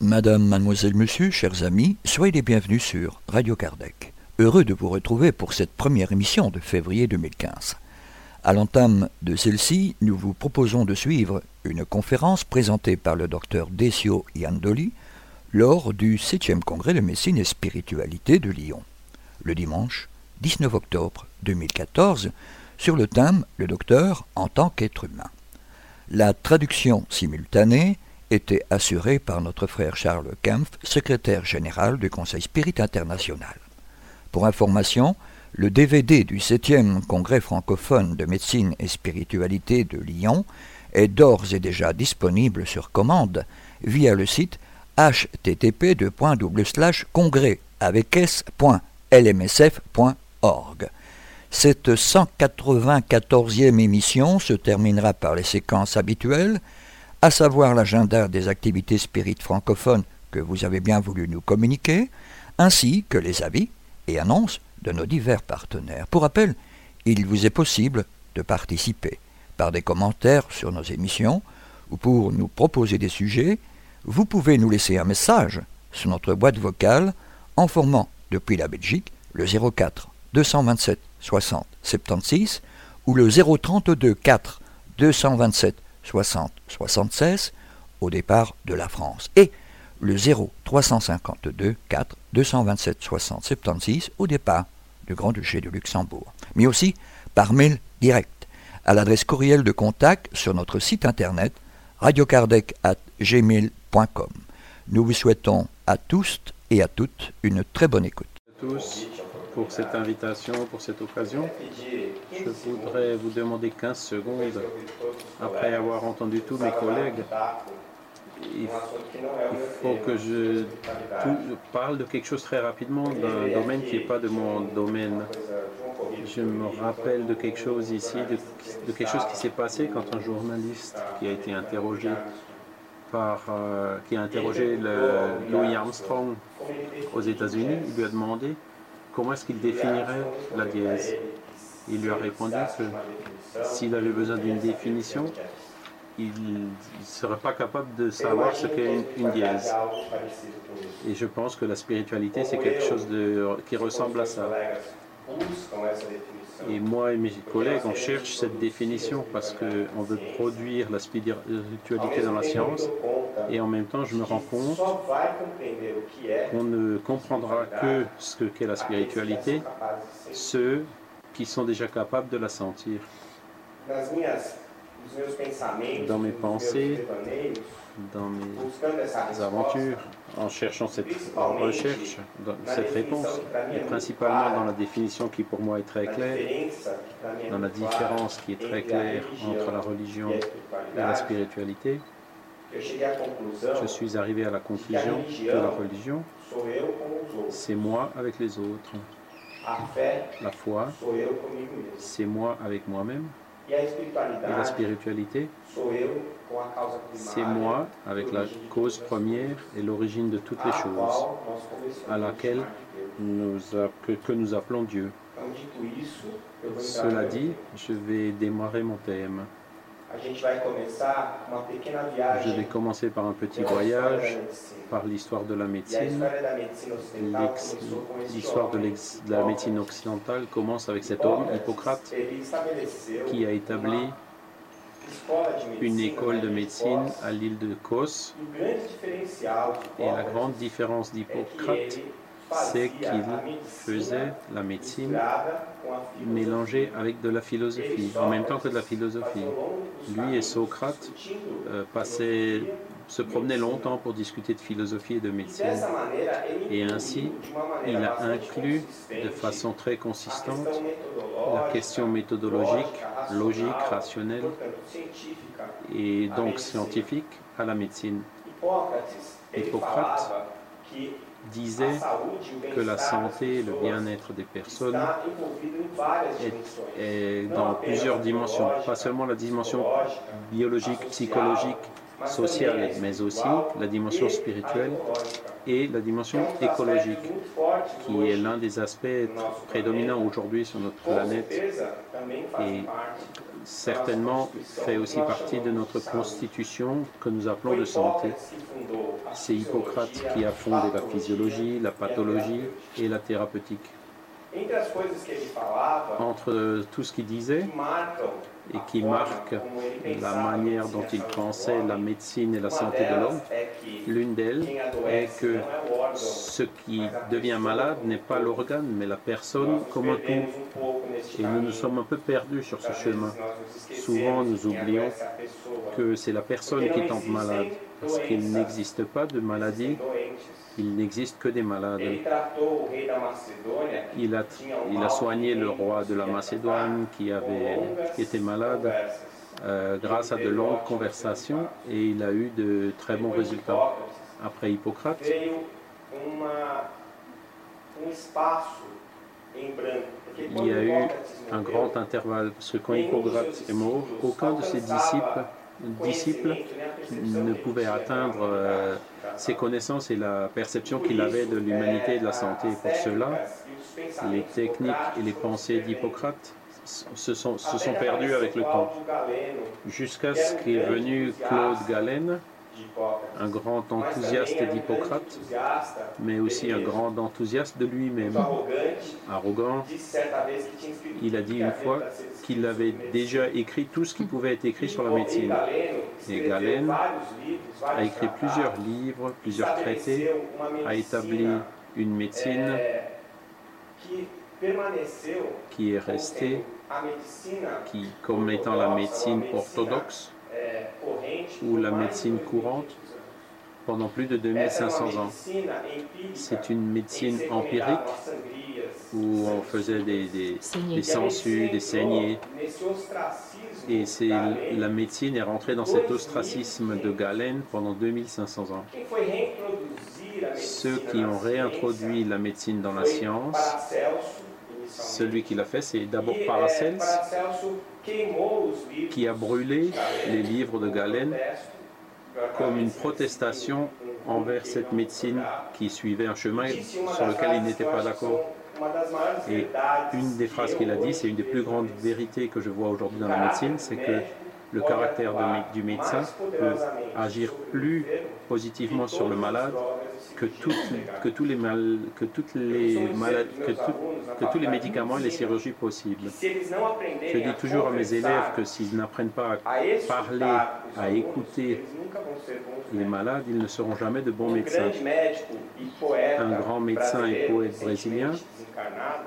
Madame, mademoiselle, monsieur, chers amis, soyez les bienvenus sur Radio Kardec. Heureux de vous retrouver pour cette première émission de février 2015. À l'entame de celle-ci, nous vous proposons de suivre une conférence présentée par le docteur Decio Iandoli lors du 7e congrès de médecine et spiritualité de Lyon, le dimanche 19 octobre 2014, sur le thème Le docteur en tant qu'être humain. La traduction simultanée était assuré par notre frère Charles Kempf, secrétaire général du Conseil Spirit International. Pour information, le DVD du 7e Congrès francophone de médecine et spiritualité de Lyon est d'ores et déjà disponible sur commande via le site http congrès avec s.lmsf.org. Cette 194e émission se terminera par les séquences habituelles à savoir l'agenda des activités spirites francophones que vous avez bien voulu nous communiquer, ainsi que les avis et annonces de nos divers partenaires. Pour rappel, il vous est possible de participer par des commentaires sur nos émissions ou pour nous proposer des sujets, vous pouvez nous laisser un message sur notre boîte vocale en formant depuis la Belgique le 04 227 60 76 ou le 032 4 227 60 76 au départ de la France et le 0 352 4 227 60 76 au départ du Grand-Duché de Luxembourg, mais aussi par mail direct à l'adresse courriel de contact sur notre site internet radiocardec@gmail.com. Nous vous souhaitons à tous et à toutes une très bonne écoute. tous pour cette invitation, pour cette occasion. Je voudrais vous demander 15 secondes, après avoir entendu tous mes collègues, il faut que je parle de quelque chose très rapidement, d'un domaine qui n'est pas de mon domaine. Je me rappelle de quelque chose ici, de, quelque chose qui s'est passé quand un journaliste qui a été interrogé par, euh, qui a interrogé Louis Armstrong aux États-Unis, il lui a demandé comment est-ce qu'il définirait la dièse Il lui a répondu que s'il avait besoin d'une définition, il ne serait pas capable de savoir ce qu'est une, dièse. Et je pense que la spiritualité, c'est quelque chose qui ressemble à ça. Et moi et mes collègues, on cherche cette définition parce qu'on veut produire la spiritualité dans la science. Et en même temps, je me rends compte qu'on ne comprendra que ce qu'est la spiritualité, ceux qui sont déjà capables de la sentir dans mes pensées, dans mes aventures, en cherchant cette recherche, cette réponse, et principalement dans la définition qui pour moi est très claire, dans la différence qui est très claire entre la religion et la spiritualité, je suis arrivé à la conclusion que la religion, c'est moi avec les autres. La foi, c'est moi avec moi-même. Et la spiritualité, c'est moi avec la cause première et l'origine de toutes les choses, à laquelle nous, que, nous appelons Dieu. Cela dit, je vais démarrer mon thème. Je vais commencer par un petit voyage, par l'histoire de la médecine. L'histoire de, la médecine occidentale commence avec cet homme, Hippocrate, qui a établi une école de médecine à l'île de Kos. Et la grande différence d'Hippocrate, c'est qu'il faisait la médecine mélangée avec de la philosophie, en même temps que de la philosophie. Lui et Socrate euh, se promenaient longtemps pour discuter de philosophie et de médecine. Et ainsi, il a inclus de façon très consistante la question méthodologique, logique, rationnelle et donc scientifique à la médecine. Hippocrate disait que la santé et le bien-être des personnes est, est dans plusieurs dimensions, pas seulement la dimension biologique, psychologique, sociale, mais aussi la dimension spirituelle et la dimension écologique, qui est l'un des aspects prédominants aujourd'hui sur notre planète et certainement fait aussi partie de notre constitution que nous appelons de santé. C'est Hippocrate qui a fondé la physiologie, la pathologie et la thérapeutique. Entre tout ce qu'il disait et qui marque la manière dont il pensait la médecine et la santé de l'homme, l'une d'elles est que ce qui devient malade n'est pas l'organe, mais la personne comme un tout. Et nous nous sommes un peu perdus sur ce chemin. Souvent, nous oublions que c'est la personne qui tombe malade, parce qu'il n'existe pas de maladie il n'existe que des malades. Il a, il a soigné le roi de la Macédoine qui, avait, qui était malade euh, grâce à de longues conversations et il a eu de très bons résultats. Après Hippocrate, il y a eu un grand intervalle parce que quand Hippocrate est mort, aucun de ses disciples disciple ne pouvait atteindre euh, ses connaissances et la perception qu'il avait de l'humanité et de la santé. pour cela, les techniques et les pensées d'Hippocrate se sont, se perdues avec le temps. Jusqu'à ce qu'est venu Claude Galen, un grand enthousiaste d'Hippocrate, mais aussi un grand enthousiaste de lui-même. Arrogant, il a dit une fois qu'il avait déjà écrit tout ce qui pouvait être écrit sur la médecine. Et Galen a écrit plusieurs livres, plusieurs traités, a établi une médecine qui est restée qui, comme étant la médecine orthodoxe, ou la médecine courante pendant plus de 2500 ans. C'est une médecine empirique où on faisait des, des, des sangsues, des saignées. Et c'est la médecine est rentrée dans cet ostracisme de Galen pendant 2500 ans. Ceux qui ont réintroduit la médecine dans la science, celui qui l'a fait, c'est d'abord Paracels, qui a brûlé les livres de Galen comme une protestation envers cette médecine qui suivait un chemin sur lequel il n'était pas d'accord. Et une des phrases qu'il a dit, c'est une des plus grandes vérités que je vois aujourd'hui dans la médecine, c'est que le caractère du médecin peut agir plus positivement sur le malade que, tous, les médicaments et les chirurgies possibles. Je dis toujours à mes élèves que s'ils n'apprennent pas à parler, à écouter les malades, ils ne seront jamais de bons médecins. Un grand médecin et poète brésilien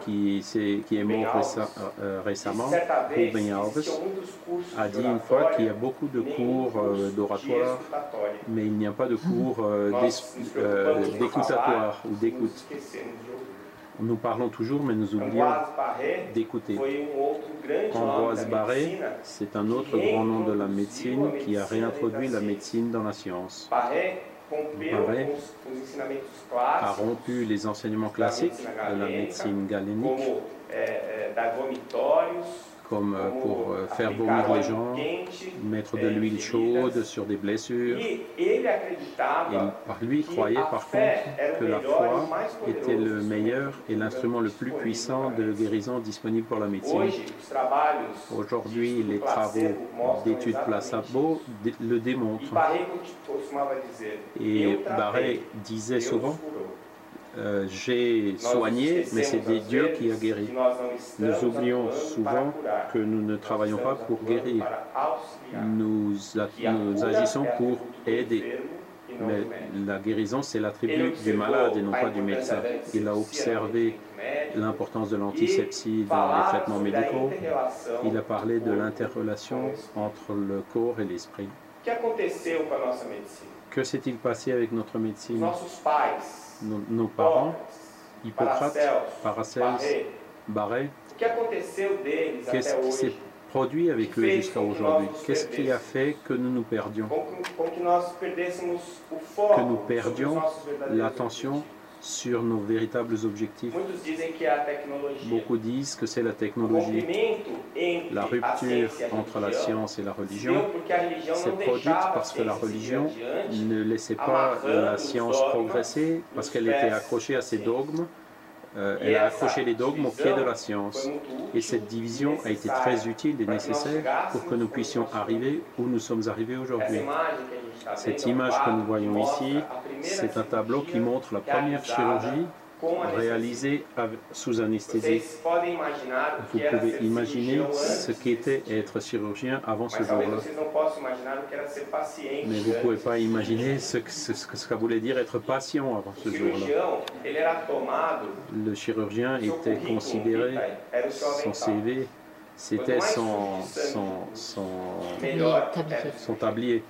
qui, est, mort euh, récemment, Rubem Alves, a dit une fois qu'il y a beaucoup de cours euh, d'oratoire, mais il n'y a pas de cours euh, d'écoutatoire ou d'écoute. Nous parlons toujours, mais nous oublions d'écouter. Ambroise Barré, c'est un autre grand nom de la médecine qui a réintroduit la médecine dans la science. Barré a rompu les enseignements classiques de la médecine galénique comme euh, pour euh, faire vomir les gens, mettre de l'huile chaude sur des blessures. Et lui croyait par contre que la foi était le meilleur et l'instrument le plus puissant de guérison disponible pour la médecine. Aujourd'hui, les travaux d'études placebo le démontrent. Et Barré disait souvent euh, j'ai soigné, mais c'est des dieux qui a guéri. Nous oublions souvent que nous ne travaillons pas pour guérir. Nous, nous agissons pour aider. Mais la guérison, c'est l'attribut du malade et non pas du médecin. Il a observé l'importance de l'antisepsie dans les traitements médicaux. Il a parlé de l'interrelation entre le corps et l'esprit. Que s'est-il passé avec notre médecine? Nos, parents, Hippocrate, Paracels, Barré, qu'est-ce qui s'est produit avec eux jusqu'à aujourd'hui? Qu'est-ce qui a fait que nous nous perdions? Que nous perdions l'attention sur nos véritables objectifs. Beaucoup disent que c'est la technologie. La rupture entre la science et la religion. s'est produite parce que la religion ne laissait pas la science progresser, parce qu'elle était accrochée à ses dogmes euh, elle a accroché les dogmes au pied de la science. Et cette division a été très utile et nécessaire pour que nous puissions arriver où nous sommes arrivés aujourd'hui. Cette image que nous voyons ici, c'est un tableau qui montre la première chirurgie réalisé sous anesthésie. Vous pouvez imaginer ce qu'était être chirurgien avant ce jour-là. Mais vous ne pouvez pas imaginer ce que, ce que ça voulait dire être patient avant ce jour-là. Le chirurgien était considéré, son CV, c'était son, son, son, son tablier.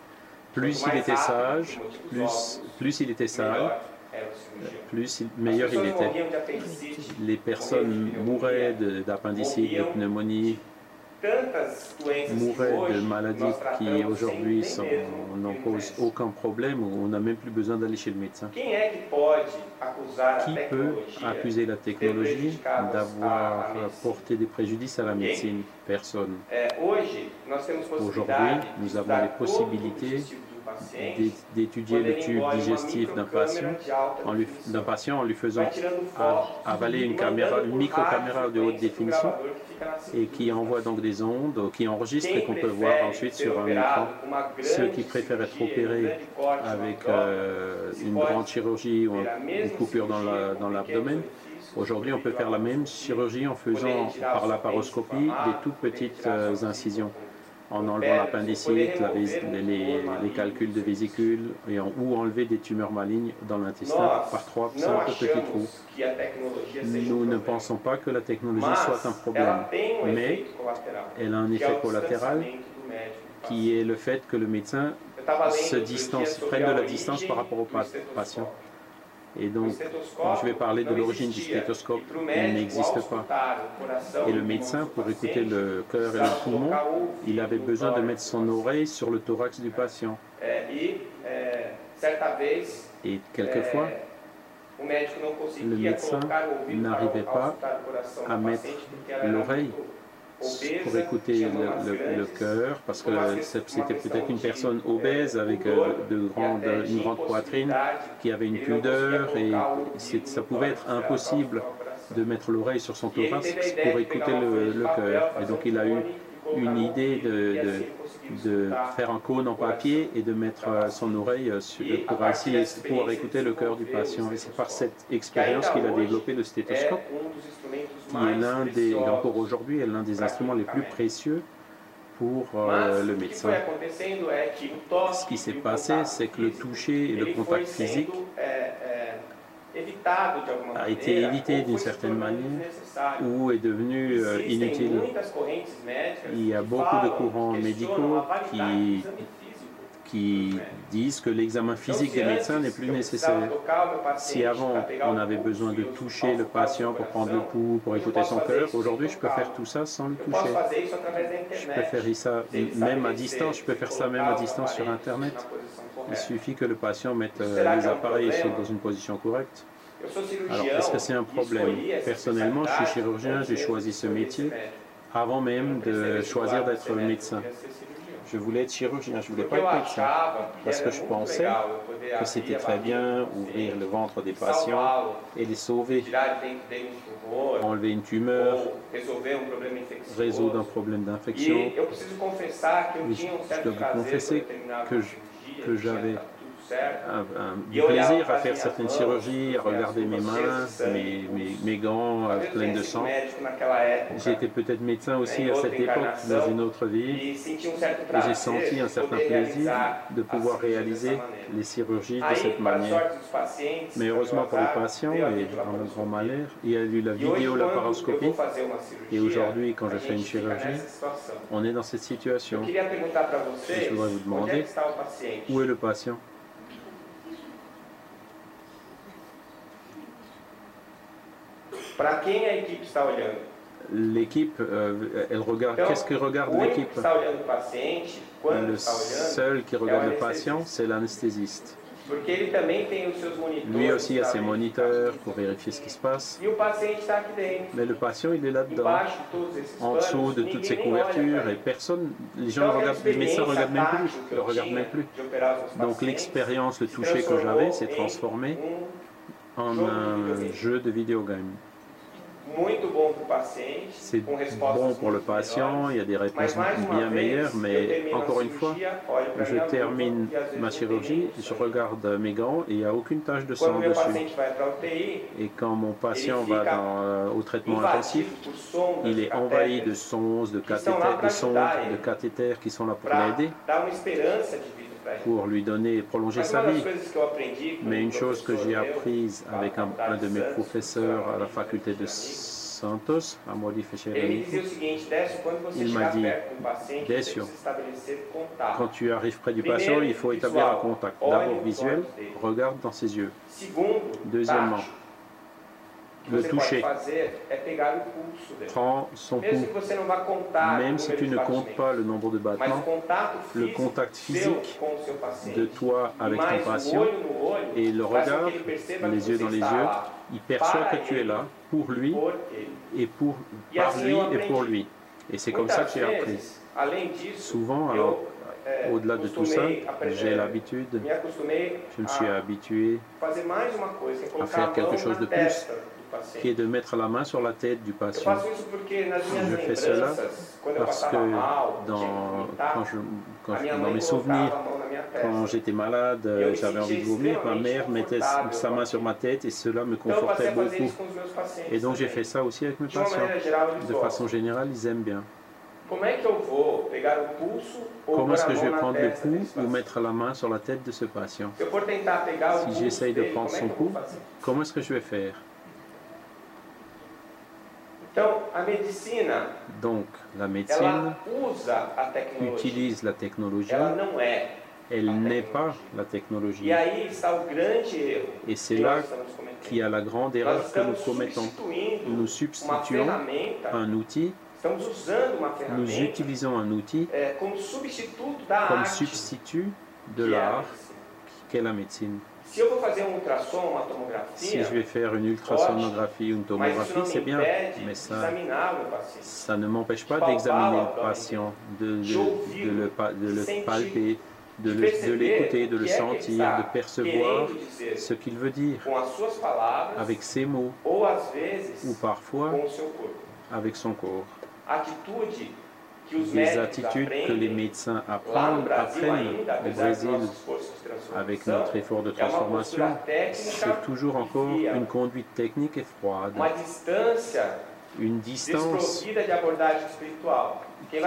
Plus il était sage, plus, plus il était sage, plus meilleur il était. Les personnes mouraient d'appendicite, de, pneumonie, mouraient de maladies qui aujourd'hui n'en posent aucun problème on n'a même plus besoin d'aller chez le médecin. Qui peut accuser la technologie d'avoir porté des préjudices à la médecine? Personne. Aujourd'hui, nous avons les possibilités d'étudier le tube digestif d'un patient, en lui, patient en lui faisant avaler une, caméra, une micro-caméra de haute définition et qui envoie donc des ondes, qui enregistre et qu'on peut voir ensuite sur un écran. Ceux qui préfèrent être opérés avec euh, une grande chirurgie ou une coupure dans l'abdomen, Aujourd'hui, on peut faire la même chirurgie en faisant par la paroscopie des toutes petites euh, incisions en enlevant l'appendicite, les, calculs de vésicules et ou enlever des tumeurs malignes dans l'intestin par trois simples petits trous. Nous ne pensons pas que la technologie soit un problème, mais elle a un effet collatéral qui est le fait que le médecin se distance, prenne de la distance par rapport au patient. Et donc, je vais parler de l'origine du stéthoscope. Il n'existe pas. Et le médecin, pour écouter le cœur et le poumon, il avait besoin de mettre son oreille sur le thorax du patient. Et quelquefois, le médecin n'arrivait pas à mettre l'oreille pour écouter le, cœur, parce que c'était peut-être une personne obèse avec euh, une grande poitrine qui avait une pudeur et ça pouvait être impossible de mettre l'oreille sur son thorax pour écouter le, cœur. Et donc il a eu une idée de, de, faire un cône en papier et de mettre euh, son oreille euh, pour ainsi pouvoir écouter le cœur du patient. Et c'est par cette expérience qu'il a développé le stéthoscope, qui est l'un des, encore aujourd'hui, est l'un des instruments les plus précieux pour euh, le médecin. Ce qui s'est passé, c'est que le toucher et le contact physique a été évité d'une certaine manière ou est devenu euh, inutile. Il y a beaucoup de courants médicaux qui, qui disent que l'examen physique des médecins n'est plus nécessaire. Si avant on avait besoin de toucher le patient pour prendre le pouls, pour écouter son cœur, aujourd'hui je peux faire tout ça sans le toucher. Je peux faire ça même à distance, je peux faire ça même à distance sur Internet. Il suffit que le patient mette euh, les appareils dans une position correcte. Alors, est-ce que c'est un problème? Personnellement, je suis chirurgien, j'ai choisi ce métier avant même de choisir d'être médecin. Je voulais être chirurgien, je ne voulais pas être médecin. Parce que je pensais que c'était très bien ouvrir le ventre des patients et les sauver, enlever une tumeur, résoudre un problème d'infection. Je dois vous confesser que j'avais du plaisir à faire certaines chirurgies, à regarder mes mains, mes, mes, gants euh, pleins de sang. J'étais peut-être médecin aussi à cette époque, dans une autre vie, et j'ai senti un certain plaisir de pouvoir réaliser les chirurgies de cette manière. Mais heureusement pour les patients et dans le grand malheur, il y a eu la vidéo-laparoscopie, et aujourd'hui, quand je fais une chirurgie, on est dans cette situation. je voudrais vous demander, où est le patient? Para quem a equipe está olhando? L'équipe, euh, elle regarde. Qu'est-ce que regarde único l'équipe? Le seul qui regarde le patient, c'est l'anesthésiste. Lui aussi a ses moniteurs pour vérifier ce qui se passe. E. Mais le patient, il est là-dedans, en dessous de toutes ces couvertures, et personne, les gens regardent, les médecins ne regardent même plus, eu regardent même plus. Donc l'expérience, le toucher que j'avais s'est em transformé um en un jeu de videogame. muito bom para o paciente, C'est bon pour le patient, il y a des réponses bien meilleures, eu mais encore une fois, je termine e ma chirurgie, je regarde mes gants et il n'y a aucune tache de sang dessus. Et quand mon patient va dans, euh, au traitement intensif, il est envahi de sondes, de cathéters, de sondes, de cathéters qui sont là pour l'aider, pour lui donner, prolonger Mas sa vie. Mais um une chose que j'ai apprise avec un, de mes professeurs à la um faculté de Santos, à quando você Il m'a dit, um Décio, contato. quand tu arrives près du patient, il faut établir un contact. D'abord visuel, regarde dans ses yeux. Deuxièmement, le toucher. Prends son pouls. Même si tu ne comptes pas le nombre de battements, le contact physique de toi E avec ton o patient et le regard, les yeux dans les yeux, il perçoit que tu es là pour lui et pour, Et par lui et pour lui. Et c'est comme ça que j'ai appris. Souvent, alors, au-delà de tout ça, j'ai l'habitude, je me suis habitué, colocar faire quelque chose de plus. Qui est de mettre la main sur la tête du patient. Je fais cela Parce que dans, quand je, quand je- dans mes souvenirs, quand j'étais malade, j'avais envie de vomir, ma mère mettait sa main sur ma tête et cela me confortait beaucoup. Et donc j'ai fait ça aussi avec mes patients. De façon générale, ils aiment bien. Comment est-ce que je vais prendre le pouls ou mettre la main sur la tête de ce patient? Si j'essaye de prendre son pouls, comment est-ce que je vais faire? Donc, la médecine ela usa a tecnologia. utilise la technologie, Ela não é. elle n'est pas la E technologie. aí está o grande erro Et c'est là qu'il y a la grande erreur que nous commettons. Nous substituons un outil, estamos usando uma nous utilisons un outil comme substitut de l'art qu'est la médecine. Um Si je vais faire une ultrasonographie ou une tomographie, c'est bien, mais ça, ça ne m'empêche pas d'examiner le patient, de, de- J'ouvre, de le, de palper, de l'écouter, de le sentir, de percevoir ce qu'il veut dire avec ses mots ou parfois avec son corps. Médicos attitudes que les médecins apprennent, apprennent au Brésil avec notre effort de transformation, c'est toujours encore une conduite technique et froide, une distance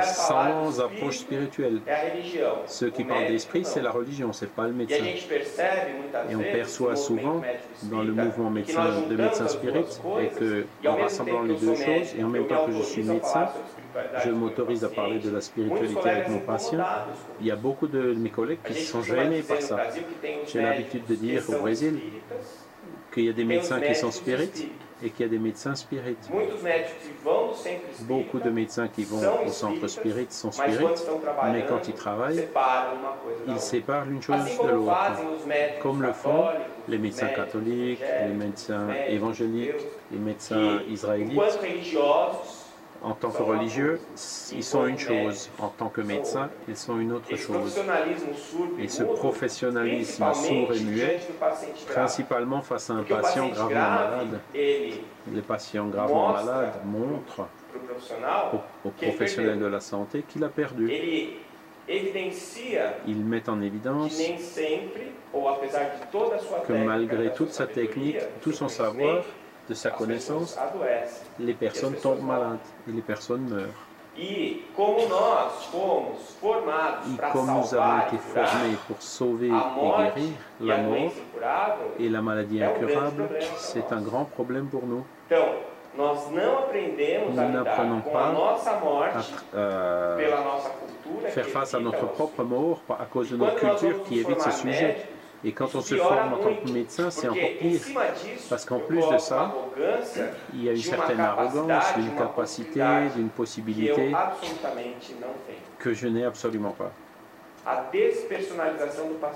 sans approche spirituelle. Ceux qui parlent d'esprit, c'est la religion, c'est pas le médecin. Et on perçoit souvent dans le mouvement de juntamos médecin as spirit duas et coisas, que, en rassemblant les deux choses, et en même temps que je suis médecin, je m'autorise à parler de la spiritualité avec mon patient. Il y a beaucoup de mes collègues qui sont gênés par ça. J'ai l'habitude de dire au Brésil qu'il y a des médecins qui sont spirites. Et qu'il y a des médecins spirites. Beaucoup de médecins qui vont au centre spirit sont spirites, mais quand ils travaillent, ils séparent l'une chose de l'autre. Comme le font les médecins catholiques, les médecins évangéliques, les médecins israélites. En tant que religieux, ils sont une chose. En tant que médecins, ils sont une autre chose. Et ce professionnalisme sourd et muet, principalement face à un patient gravement grave, malade, les patients gravement malades montrent pro profissional, aux, aux que ele professionnels de la santé qu'il a perdu. Ils mettent en évidence que malgré toute sa technique, tout son savoir, de sa connaissance, les personnes tombent malades et les personnes meurent. Et comme nous avons été formés pour sauver et guérir la mort et la maladie incurable, c'est un grand problème pour nous. Nous n'apprenons pas À euh, faire face à notre propre mort à cause de notre culture qui évite ce sujet. Et quand on se forme en tant que médecin, c'est encore pire. Parce qu'en plus de ça, Il y a une certaine arrogance, d'une capacité, d'une possibilité que je n'ai absolument pas.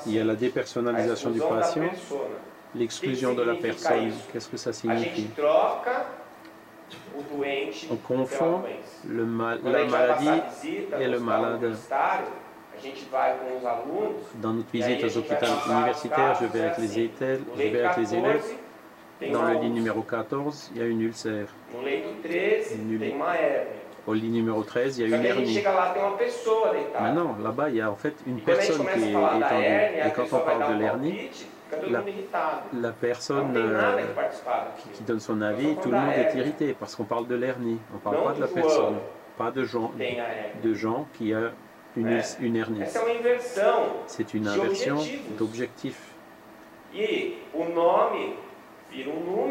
Il y a la dépersonnalisation du patient, l'exclusion de la personne. Qu'est-ce que ça signifie On confond le mal- la maladie et le malade. Dans notre visite aux hôpitaux universitaires, je vais avec les élèves, je vais avec les élèves. 14 tem Dans le lit numéro 14, il y a une ulcère. No leito 13 Nul- tem uma hérnia. Au lit numéro 13, il y a une hernie. Maintenant, là-bas, il y a en fait une personne qui est étendue. Et quand on parle de l'hernie, la- personne euh, qui donne son avis, tout le monde est irrité parce qu'on parle de l'hernie, on parle Non pas de la personne, pas de gens, de gens qui a une, une hernie. C'est une inversion número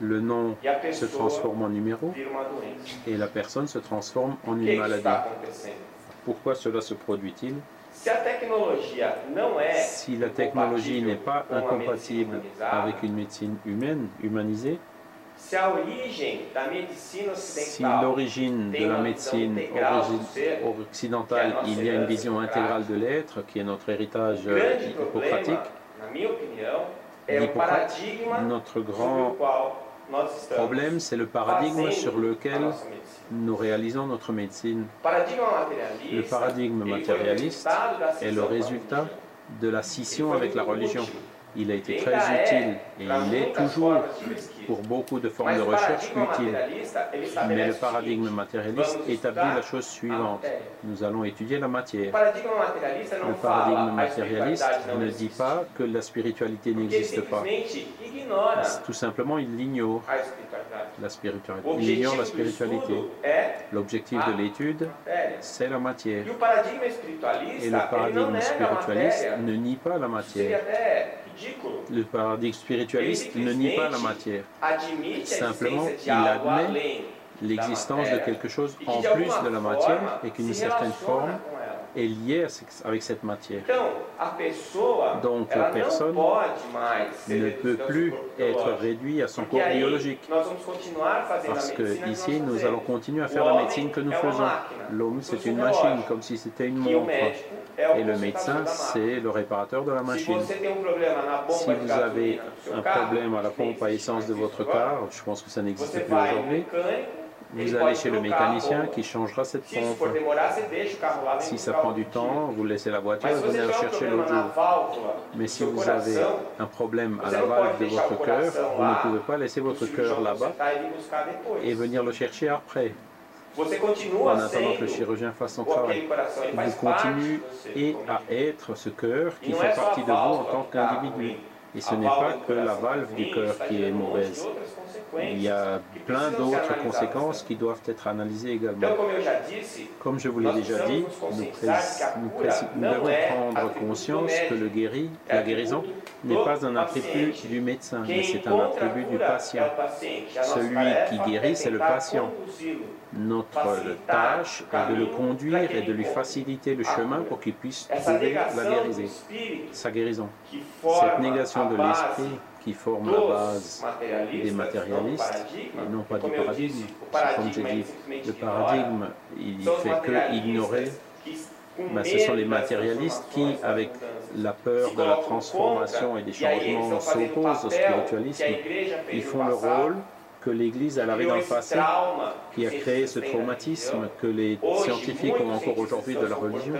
Le nom se transforme en numéro. et la personne se transforme en une maladie. Pourquoi cela se produit-il? Si la technologie n'est pas incompatible avec une médecine humaine, humanisée, si l'origine de la médecine occidentale, il y a une vision intégrale de l'être, qui est notre héritage euh, hippocratique, Hippocrate, notre grand problème, c'est le paradigme sur lequel nous réalisons notre médecine. Le paradigme matérialiste est le résultat de la scission avec la religion. Il a été très utile et il est toujours pour beaucoup de formes de recherche utile. Mais le paradigme matérialiste établit la chose suivante. Nous allons étudier la matière. Le paradigme matérialiste ne dit pas que la spiritualité n'existe pas. Tout simplement, il ignore a espiritualidade. la O spiritualité. Il ignore la spiritualité. L'objectif de l'étude, c'est la matière. Et le paradigme spiritualiste ne nie pas la matière. Le paradigme spiritualiste ne nie pas la matière. Simplement, il admet l'existence de quelque chose en plus de la matière et qu'une certaine forme. Est liée avec cette matière. Donc, la personne ne peut plus être biológico. réduit à son corps biologique. Parce que ici, nous allons continuer à faire la médecine que nous faisons. L'homme, c'est une machine, comme si c'était une E montre. Et le médecin, c'est le réparateur de la machine. um Si vous avez un problème à la pompe à essence de votre car, je pense que ça n'existe plus aujourd'hui, vous allez chez le mécanicien qui changera cette pompe. vem Si ça prend du temps, vous laissez la voiture et venez la chercher l'autre jour. Mais si vous avez un problème à la valve de votre cœur, vous ne pouvez pas laisser votre cœur là-bas et venir le chercher après, en continua attendant que le chirurgien fasse son travail. Vous continuez et à être ce cœur qui fait partie de vous en tant qu'individu. Et ce n'est pas que la valve du cœur qui est mauvaise. Il y a plein d'autres conséquences qui doivent être analysées également. Comme je vous l'ai déjà dit, nous, devons prendre conscience que la guérison n'est pas un attribut du médecin, mais c'est un attribut du patient. Celui qui guérit, c'est le patient. Notre tâche est de le conduire et de lui faciliter le chemin pour qu'il puisse trouver la guérison, sa guérison. Cette négation de l'esprit qui forme la base des matérialistes et non pas du paradigme. Comme j'ai dit, le paradigme, il os fait que ignorer. Ben, ce sont les matérialistes qui, avec la peur de la transformation et des changements s'opposent au spiritualisme. Ils font le rôle que l'Église elle avait dans le passé, qui a créé ce traumatisme que les scientifiques ont encore aujourd'hui de la religion.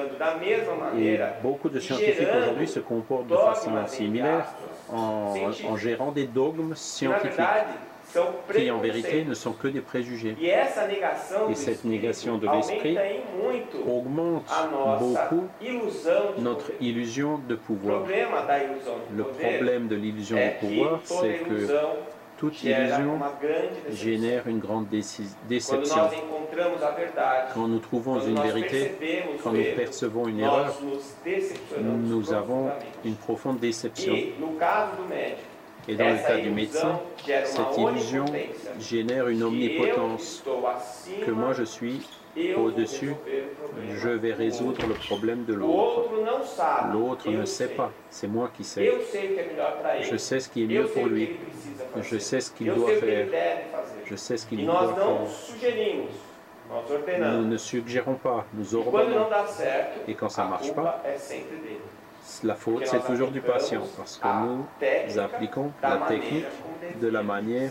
Et beaucoup de scientifiques aujourd'hui se comportent de façon similaire en, gérant des dogmes scientifiques qui en vérité ne sont que des préjugés. Et cette négation de l'esprit Augmente a beaucoup de notre illusion de pouvoir. de Le problème de l'illusion du pouvoir, c'est que toute illusion génère une grande déception. Quand nous trouvons une vérité, quand nous percevons une erreur, nous avons une profonde déception. E Et dans le cas du médecin, cette illusion génère une eu omnipotence, que moi je suis au-dessus, je vais résoudre le problème de l'autre. L'autre ne sait pas, c'est moi qui sais. Je sais ce qui est eu mieux pour lui. Je sais ce qu'il doit faire. Je sais ce qu'il doit faire. Nous ne suggérons pas, nous ordonnons. Et quand ça a marche dele. La faute, c'est toujours du patient, parce que nous appliquons la technique de la manière.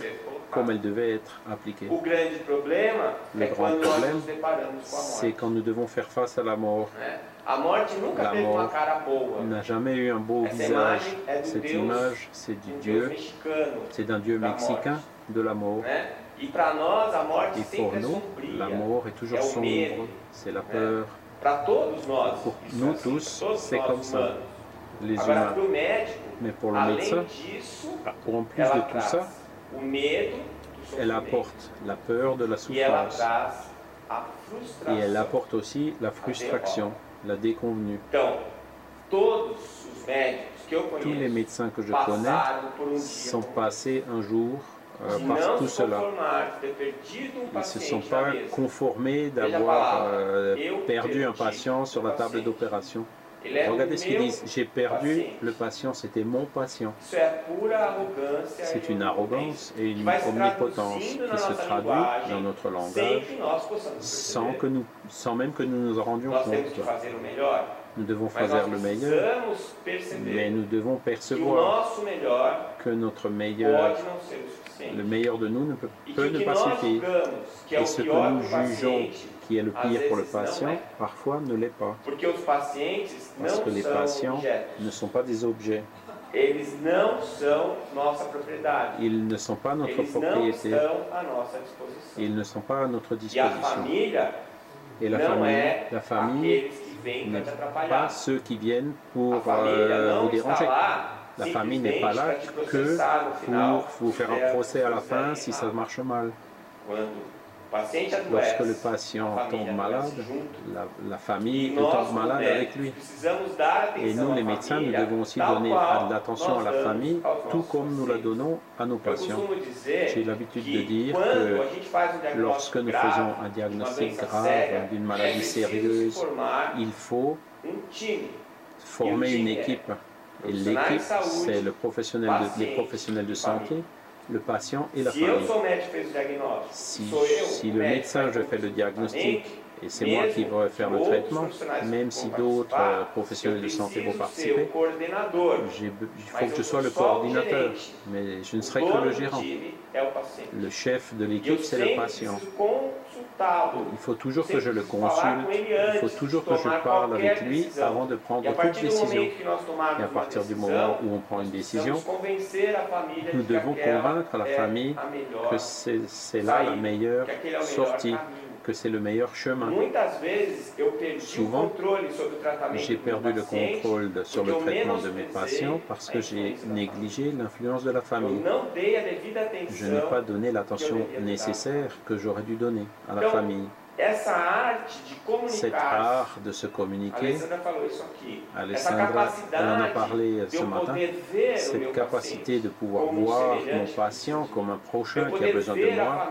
Comme elle devait être appliquée. Le grand problème, C'est quand nous devons faire face à la mort. nunca La mort n'a jamais eu un beau visage. Cette image, c'est du Dieu, c'est d'un Dieu mexicain de la mort. Morte Et pour nous, la mort est toujours sombre, c'est la peur. Todos nós, Pour nous tous, c'est comme ça. Les humains. Mais pour le médecin, en plus de tout ça, elle apporte la peur de la E souffrance. Et elle apporte aussi la frustration, la déconvenue. Tous les médecins que je connais um sont passés un jour euh, par tout cela. um Ils ne se sont pas conformés d'avoir euh, perdu un patient sur la table d'opération. Regardez ce qu'ils disent. J'ai perdu le patient, c'était mon patient. C'est une arrogance et une omnipotence qui se traduit dans notre langage sans, que nous, sans même que nous nous en rendions compte. Nous devons faire le meilleur, mais nous devons percevoir que notre meilleur, le meilleur de nous ne peut, peut ne pas suffire. Et ce que nous jugeons qui est le às pire pour le patient, parfois ne l'est pas. Parce que les patients ne sont pas des objets. Ils ne sont pas notre propriété. Ils ne sont pas à notre a disposition. Et la famille, la famille n'est pas ceux qui viennent pour euh, vous déranger. La famille n'est pas là que pour vous faire un procès à la fin si ça marche mal. Lorsque le patient tombe malade, la, la E famille tombe malade avec lui. Et nous, les médecins, nous devons aussi donner de l'attention à la famille, tout comme nous la donnons à nos patients. J'ai l'habitude de dire que um lorsque nous faisons un diagnostic grave d'une maladie sérieuse, il faut um former une équipe. Et l'équipe, c'est le professionnel de- les professionnels de santé, le patient et la famille. Si, si le médecin, je fais le diagnostic et c'est moi qui vais faire le traitement, même si d'autres euh, professionnels de santé vont participer, il faut que je sois le coordinateur, mais je ne serai que le gérant. Le chef de l'équipe, c'est le patient. Il faut toujours que je le consulte, il faut toujours que je parle avec lui avant de prendre toute décision. Et à partir du moment où on prend une décision, nous devons convaincre la famille que c'est là la meilleure sortie. Que c'est le meilleur chemin. Souvent, J'ai perdu le contrôle de- sur le traitement de mes patients parce que j'ai négligé l'influence de la famille. Je n'ai pas donné l'attention nécessaire que j'aurais dû donner à la famille. Essa arte de Cet comunicar, art de se communiquer, Alessandra en a parlé ce matin, cette capacité de pouvoir voir mon patient comme un prochain qui a besoin de moi,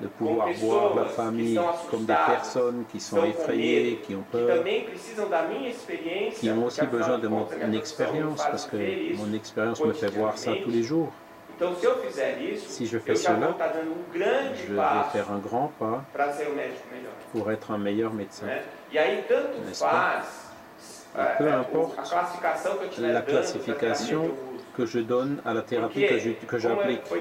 de pouvoir voir la famille comme des personnes qui sont effrayées, qui ont peur, qui ont aussi besoin de mon expérience, parce que mon expérience me fait voir ça tous les jours. Então, se eu fizer isso, Si je fais cela, um grande Je vais faire un grand pas um pour être un meilleur médecin. E aí, tanto faz peu importe la classification que je donne à la thérapie que j'applique. Comme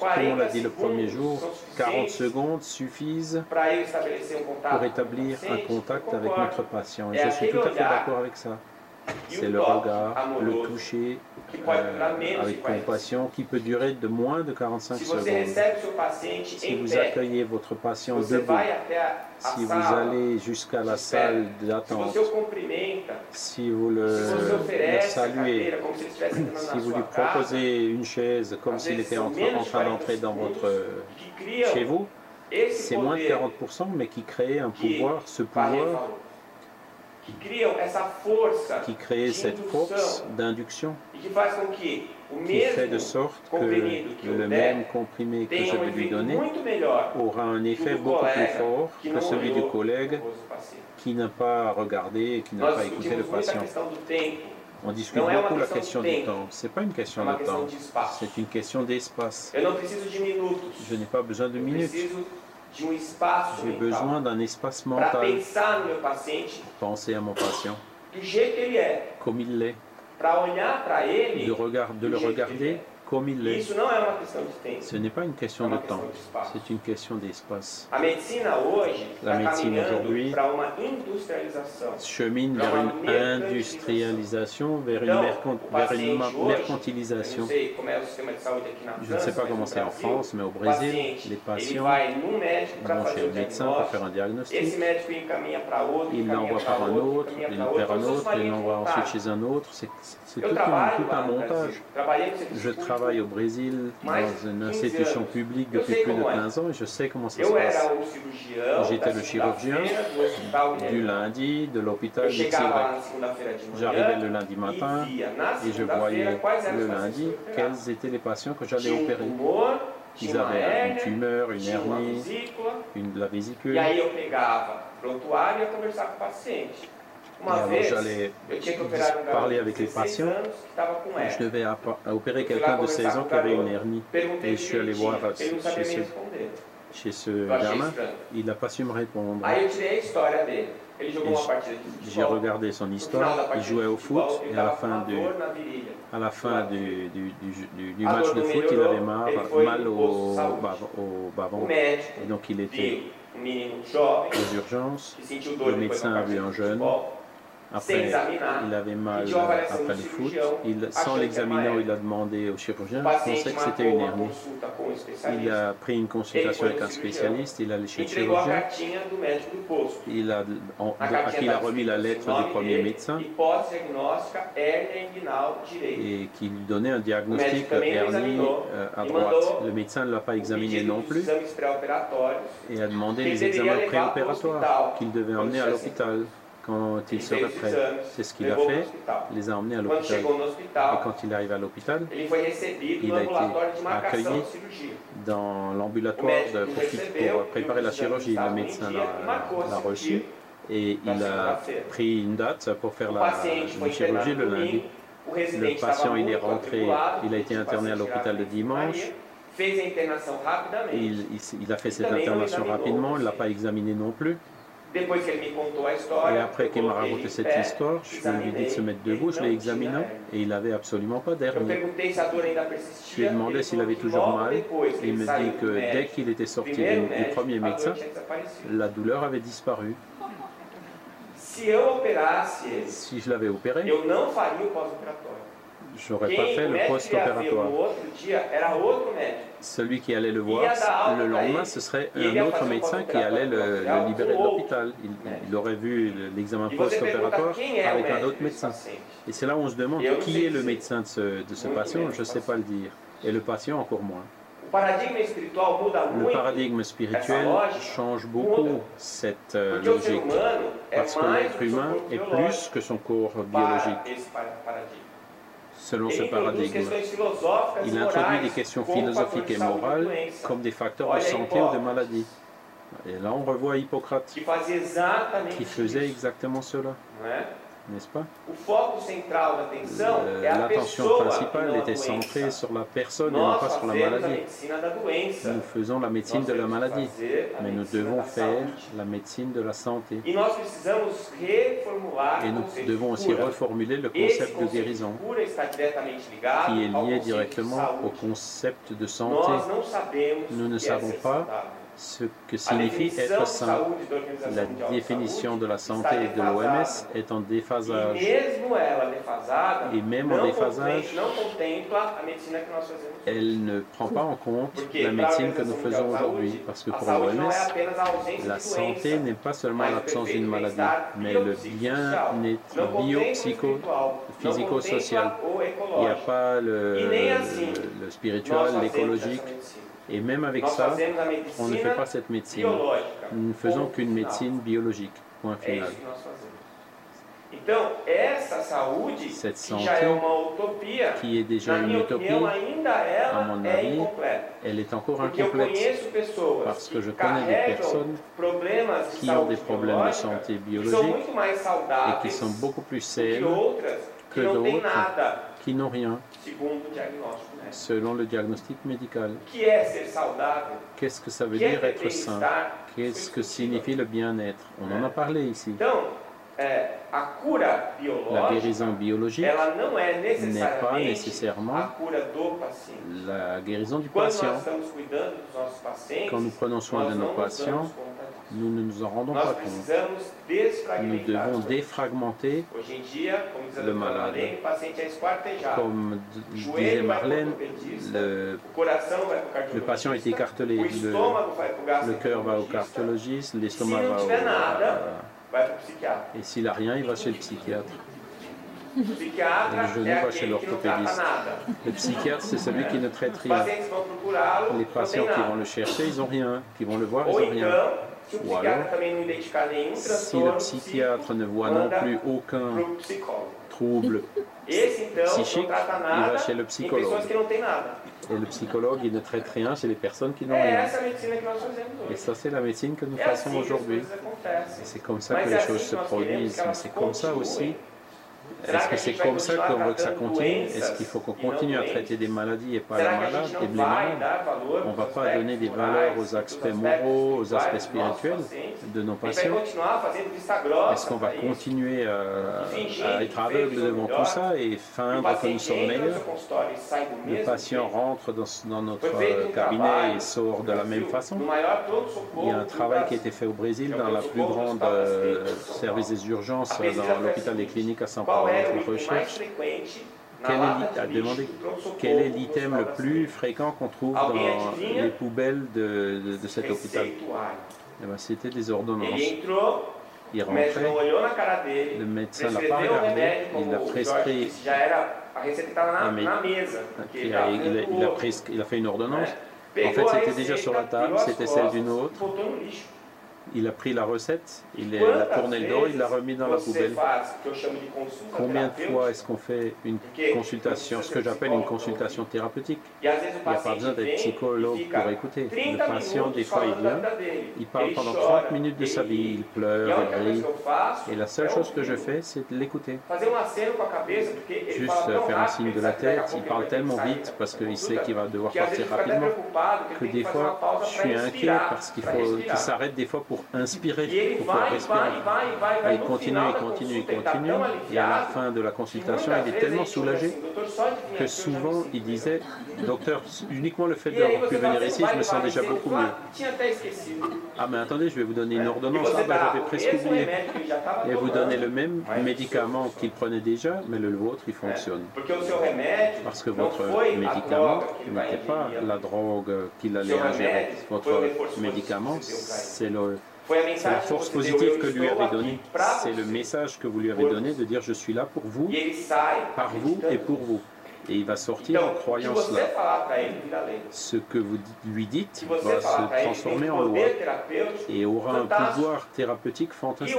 on 40 l'a dit le premier jour, são 40 suficientes secondes suffisent um pour établir un contact avec notre patient. Et Et je suis tout à fait d'accord avec ça. E C'est le regard, le toucher euh, avec 40 compassion qui peut durer de moins de 45 Se você secondes. Si vous accueillez votre patient debout, si vous allez jusqu'à la salle d'attente, si vous le, le saluez, si vous lui proposez une chaise comme s'il était en train, menos en de train 40 d'entrer dans votre chez vous, c'est moins de poder 40%, mais qui crée un pouvoir, ce pouvoir qui crée cette force d'induction qui fait de sorte que le même comprimé que je vais lui donner aura un effet beaucoup plus fort que celui du collègue qui n'a pas regardé et qui n'a pas écouté le patient. On discute beaucoup la question du temps. Ce n'est pas une question de temps, c'est une question d'espace. Je n'ai pas besoin de minutes. J'ai besoin d'un espace mental. penser à mon patient. comme il l'est, de le regarder. Ce n'est pas une question de temps, c'est une question d'espace. La médecine aujourd'hui chemine vers une industrialisation, vers une, mercantilisation. Je ne sais pas comment c'est en France, mais au Brésil, les patients vont chez le médecin pour faire un diagnostic. Il l'envoie par un autre, il vers un autre, il l'envoie ensuite chez un autre. C'est tout, un montage travaille au Brésil dans une institution publique depuis plus de 15 ans et je sais comment ça se passe. J'étais le chirurgien du lundi de l'hôpital du J'arrivais le lundi matin et je voyais le lundi quels étaient les patients que j'allais opérer. Ils avaient une tumeur, une hernie, une de la vésicule. Alors j'allais parler avec les patients. Je devais opérer quelqu'un de 16 ans qui avait une hernie. Et je suis allé voir chez ce, chez gamin. Il n'a pas su me répondre. J'ai regardé son histoire. Il jouait au foot et à la fin du, match de foot, il avait mal au, au bas-ventre. Et donc il était aux urgences. Le médecin a vu un jeune après, il avait mal après le foot. Sans l'examinant, il a demandé au chirurgien, il pensait que c'était une hernie. Il a pris une consultation avec un spécialiste, il a allé chez le chirurgien. Il a, à qui il a remis la lettre du premier médecin. et qui lui donnait un diagnostic hernie euh, à droite. Le médecin ne l'a pas examiné non plus. et a demandé des examens préopératoires qu'il devait emmener à l'hôpital. Quand il serait prêt, c'est ce qu'il a fait, il les a emmenés à l'hôpital. Et quand il est arrivé à l'hôpital, il a été accueilli dans l'ambulatoire pour, préparer la chirurgie. Le médecin l'a reçu et il a pris une date pour faire la, chirurgie le lundi. Le patient, il est rentré, il a été interné à l'hôpital le dimanche. Il, il, a fait cette internation rapidement, il ne l'a pas examiné non plus. Et après qu'il m'a raconté cette histoire, je lui ai dit de se mettre debout, je l'ai examiné et il n'avait absolument pas d'air. Je lui ai demandé s'il avait toujours mal. il me dit que dès qu'il était sorti du premier médecin, la douleur avait disparu. Si je l'avais opéré, je n'aurais pas fait le post-opératoire celui qui allait le voir le lendemain, ce serait un autre médecin qui allait le, libérer de l'hôpital. Il, aurait vu l'examen post-opératoire avec un autre médecin. Et c'est là où on se demande qui est le médecin de ce, de ce patient, je ne sais pas le dire. Et le patient encore moins. Le paradigme spirituel change beaucoup cette euh, logique, parce que l'être humain est plus que son corps biologique. Selon ce paradigme, il introduit des questions philosophiques et morales comme des facteurs de santé ou de maladie. Et là, on revoit Hippocrate qui faisait exactement cela n'est-ce pas? L'attention principale était centrée sur la personne et non pas sur la maladie. Nous faisons la médecine de la maladie, mais nous devons faire la médecine de la santé. Et nous devons aussi reformuler le concept de guérison, qui est lié directement au concept de santé. Nous ne savons pas ce que signifie être sain. La définition de la santé de l'OMS est en déphasage. Et même en déphasage, elle ne prend pas en compte la médecine que nous faisons aujourd'hui. Parce que pour l'OMS, la santé n'est pas seulement l'absence d'une maladie, mais le bien-être bio-psycho-physico-social. Il n'y a pas le spirituel, l'écologique. Et même avec ça, on ne fait pas cette médecine. Nous ne faisons qu'une médecine biologique. Point final. Cette santé, qui est déjà une utopie, à mon avis, elle est encore incomplète parce que je connais des personnes qui ont des problèmes de santé biologique et qui sont beaucoup plus saines que d'autres qui n'ont rien selon le diagnostic médical. Qu'est-ce que ça veut dire être sain? Qu'est-ce que signifie le bien-être? On en a parlé ici. Então, é, a cura La guérison biologique n'est pas nécessairement la guérison du patient. Quand nous prenons soin de nos patients, nous ne nous en rendons pas compte. Nous devons défragmenter, Le malade. Comme disait Marlène, le, patient est écartelé, le, cœur va au cardiologiste, l'estomac va au... et s'il n'a rien, il va chez le psychiatre. O genou aquele chez l'orthopédiste. Le psychiatre, c'est celui qui ne traite rien. Les patients qui vont le chercher, ils n'ont rien. Qui vont le voir, ils n'ont rien. Ou alors, Si le psychiatre ne voit non plus aucun para o psicólogo. trouble Esse, então, Psychique, não trata il va chez le psychologue. et le psychologue, il ne traite rien chez les personnes qui n'ont É rien. Et ça, c'est la médecine que nous as aujourd'hui. Et c'est comme ça que les choses se produisent. Mais c'est comme ça aussi. Est-ce que c'est comme ça qu'on veut que ça continue? Est-ce qu'il faut qu'on continue à traiter des maladies et pas Será la que a malade, gente et les malades? On ne va pas donner des valeurs aux aspects moraux, aux aspects spirituels de nos patients Est-ce qu'on va continuer à, à être aveugle devant tout ça et feindre que nous sommes meilleurs? Le patient rentre dans, notre euh, cabinet et sort de la même façon. Il y a un travail qui a été fait au Brésil dans la plus grande euh, service des urgences dans l'hôpital des cliniques à São Paulo. Mais recherche quel est lata l'i- à de lixo demander do pronto-socorro quel est l'item le plus fréquent qu'on trouve dans les poubelles de, de- de cet hôpital. Eh ben, C'était des ordonnances. Il rentrait, le médecin l'a pas regardé, il prescrit, a ele il a, il a- il a prescrit- fait une ordonnance. Pegou En fait, c'était déjà sur la table, c'était celle d'une autre. Il a pris la recette, il a- tourné le dos, il l'a remis dans la poubelle. Combien de fois est-ce qu'on fait une consultation, ce que j'appelle une consultation thérapeutique Il n'y a pas besoin d'être psychologue pour écouter. 30 Le patient, des fois, il vient, il parle pendant chora, 30 minutes de sa vie, il pleure, il rit. Et la seule chose que je fais, c'est de l'écouter. Juste faire un signe de la tête, il parle tellement vite parce qu'il sait qu'il va devoir partir rapidement. que des fois, je suis inquiet parce qu'il faut qu'il s'arrête des fois pour inspirer, E ele pour pouvoir respirer. Et il continue, il continue, il continue. Et à la fin de la consultation, il est tellement soulagé que souvent il bem." disait Docteur, uniquement le fait E d'avoir pu venir ici, "Você je me sens déjà receita?" beaucoup mieux. "Ah. Ah, mais attendez, je vais vous donner une E ordonnance. Ah, ben j'avais presque oublié. Et vous donnez le même médicament qu'il prenait déjà, mais le vôtre, il fonctionne. Parce que votre médicament n'était pas la drogue qu'il allait ingérer. Votre médicament, c'est le, la force positive que lui avez donnée. C'est le message que vous lui avez donné de dire je suis là pour vous, par vous et pour vous. Et il va sortir en croyant cela. Ce que vous lui dites va se transformer en loi et aura un pouvoir thérapeutique fantastique.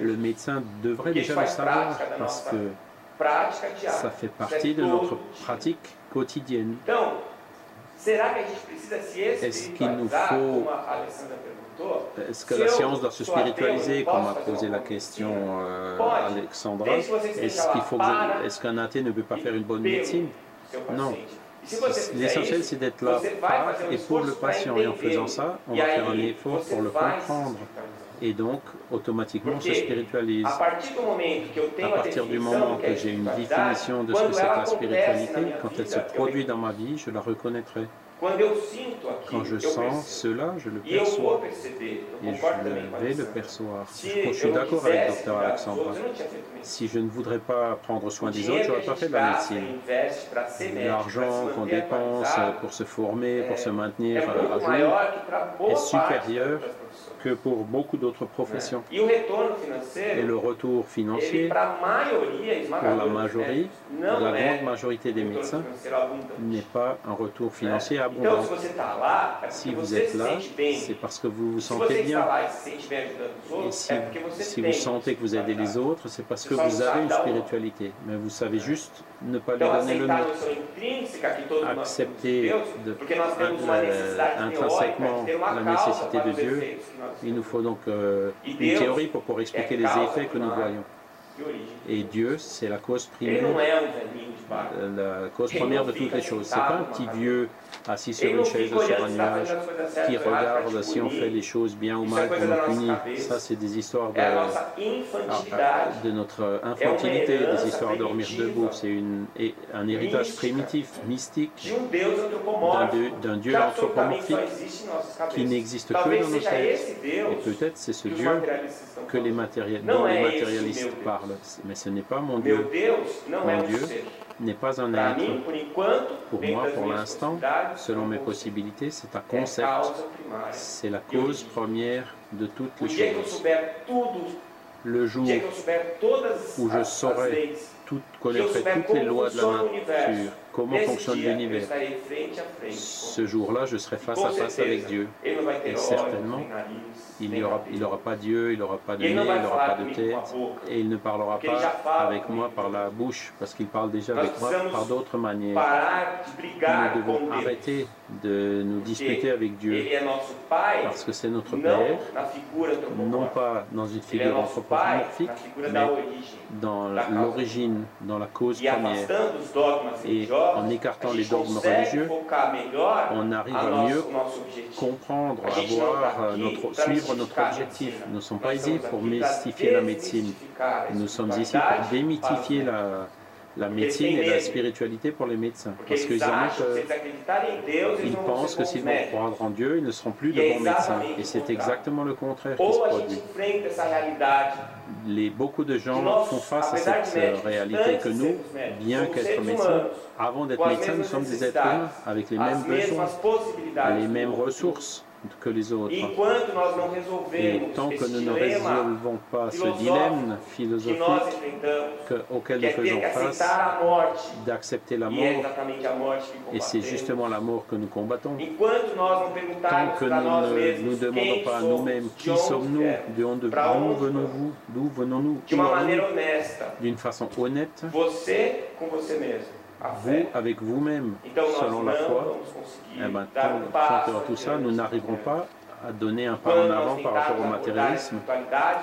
Le médecin devrait déjà le savoir parce que ça fait partie de notre pratique quotidienne. Est-ce qu'il nous faut- Est-ce que la science doit se spiritualiser, comme a posé la question euh. Alexandra? Est-ce qu'il faut est-ce qu'un athée ne peut pas faire une bonne médecine? Non. L'essentiel, c'est d'être là par et pour le patient. Et en faisant ça, on va faire un effort pour le comprendre. Et donc, automatiquement, on se spiritualise. À partir du moment que j'ai une définition de ce que c'est que la spiritualité, quand elle se produit dans ma vie, je la reconnaîtrai. Quand je sens cela, je le E perçois. Et je vais le percevoir. Je, suis d'accord avec cuidar dos Alexandra. Si je ne voudrais pas prendre soin des autres, je n'aurais pas fait de la médecine. L'argent qu'on dépense pour se former, pour se maintenir pour beaucoup d'autres professions. Et le retour financier, pour la majorité, la grande majorité des médecins, n'est pas un retour financier abondant. Si vous êtes là, c'est parce que vous vous sentez bien. Et si vous sentez que vous aidez les autres, c'est parce que vous avez une spiritualité. Mais vous savez juste ne pas lui donner le nôtre. Accepter de, de, intrinsèquement la nécessité de Dieu, il nous faut donc euh, une théorie pour pouvoir expliquer les effets que nous voyons. Et Dieu, c'est la cause primaire euh, la cause première de toutes les choses. C'est pas un petit vieux assis sur une chaise ou sur un nuage qui regarde si on fait les choses bien ou mal qu'on nous punit. Ça, c'est des histoires de, notre infantilité, des histoires de dormir debout. C'est un héritage primitif, mystique, d'un dieu anthropomorphique qui n'existe que dans nos têtes. Et peut-être c'est ce dieu que dont les matérialistes parlent. Mais ce n'est pas mon dieu. Mon dieu, n'est pas un être. Pour moi, pour l'instant, selon mes possibilités, c'est un concept. C'est la cause première de toutes les choses. Le jour où je saurai, tout, connaîtrai toutes les lois de la nature, comment fonctionne l'univers. Ce jour-là, je serai face à face avec Dieu. Et certainement, il n'y aura, pas Dieu, il n'aura pas de nez, il n'aura pas de tête, et il ne parlera pas avec moi par la bouche, parce qu'il parle déjà avec moi par d'autres manières. Nous devons arrêter de nous disputer avec Dieu, parce que c'est notre Père, non pas dans une figure anthropomorphique, mais dans l'origine, dans la cause première. Et en écartant les dogmes religieux, on arrive à mieux comprendre, avoir euh, suivre notre objectif. Nous ne sommes pas ici pour mystifier la médecine. Nous sommes ici pour démythifier la, médecine et la spiritualité pour les médecins. Parce qu'ils pensent que s'ils vont croire en Dieu, ils ne seront plus de bons médecins. Et c'est exactement le contraire qui se produit les, beaucoup de gens font face à cette euh, réalité que nous, bien qu'être médecins, avant d'être médecins, nous sommes des êtres humains avec les mêmes besoins, les mêmes ressources que les autres. Et tant que nous ne résolvons pas ce dilemme philosophique auquel nous faisons face, d'accepter la mort, et c'est justement la mort que nous combattons, tant que nous ne nous demandons pas à nous-mêmes qui sommes-nous, d'où venons-nous, d'où venons-nous, d'une façon honnête, vous avec vous-même, selon la foi, eh ben, tout ça, nous n'arriverons pas à donner un pas en avant par rapport au matérialisme.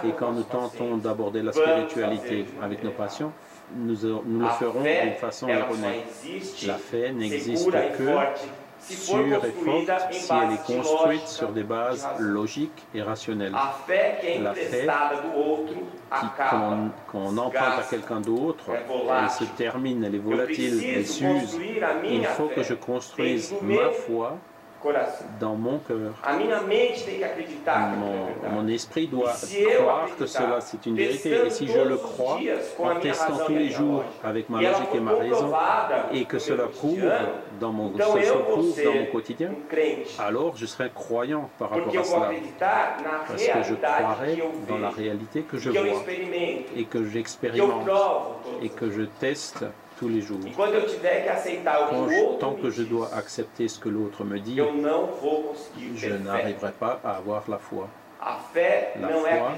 Et quand nous tentons d'aborder la spiritualité avec nos passions, nous, nous le ferons d'une façon erronée. La foi n'existe que sûre et forte si elle est construite sur des bases logiques et rationnelles. La fé qu'on emprunte à quelqu'un d'autre, elle se termine, elle est volatile, elle s'use. Il faut que je construise ma foi dans mon cœur. Mon, esprit doit croire que cela, c'est une vérité. Et si je le crois, en testant tous les jours avec ma logique et ma raison, et que cela prouve dans mon, então, quotidien, alors je serai croyant par rapport à cela. Parce que je croirai dans la réalité que je que vois et que j'expérimente et que je teste tous les jours. Tant que je dois accepter ce que l'autre me dit, je n'arriverai pas à avoir la foi. La foi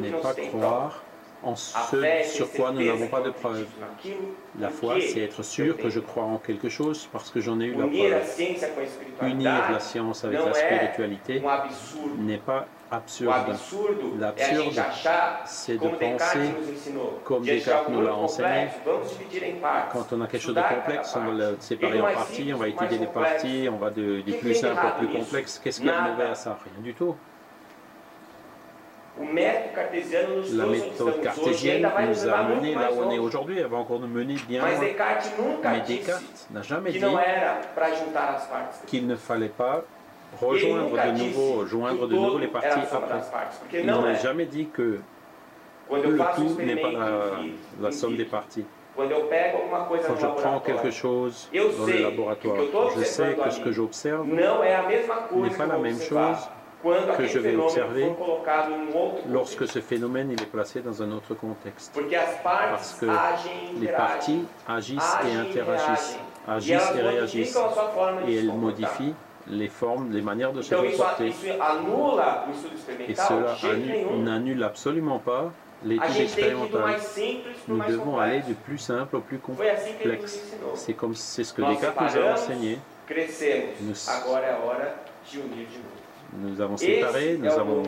n'est pas croire en ce sur quoi nous n'avons pas de preuves. La foi, c'est être sûr que je crois en quelque chose parce que j'en ai eu la preuve. Unir la science avec la spiritualité n'est pas absurde. L'absurde, c'est de penser comme Descartes nous l'a enseigné. Quand on a quelque chose de complexe, on va le séparer en parties, on va étudier des parties, on va de, du plus simple au plus complexe. Qu'est-ce qu'il y a mauvais à ça? Rien du tout. La méthode cartésienne nous a mené là où on est aujourd'hui, elle va encore nous mener bien loin. Mais Descartes n'a jamais dit qu'il ne fallait pas rejoindre de nouveau, joindre de nouveau les parties après. Il n'a jamais dit que le tout n'est pas la, la somme des parties. Quand je prends quelque chose dans le laboratoire, je sais que ce que j'observe n'est pas la même chose for colocado num outro lorsque ce phénomène il est placé dans un autre contexte. Parce que Les parties agissent et interagissent, agissent et réagissent, et elles modifient les formes, les manières de se comporter. Et cela n'annule absolument pas l'étude que expérimentale. Nous devons aller du plus simple au plus que complexe. C'est comme c'est ce que Descartes nous a enseigné. Nous- Nous avons séparé, nous avons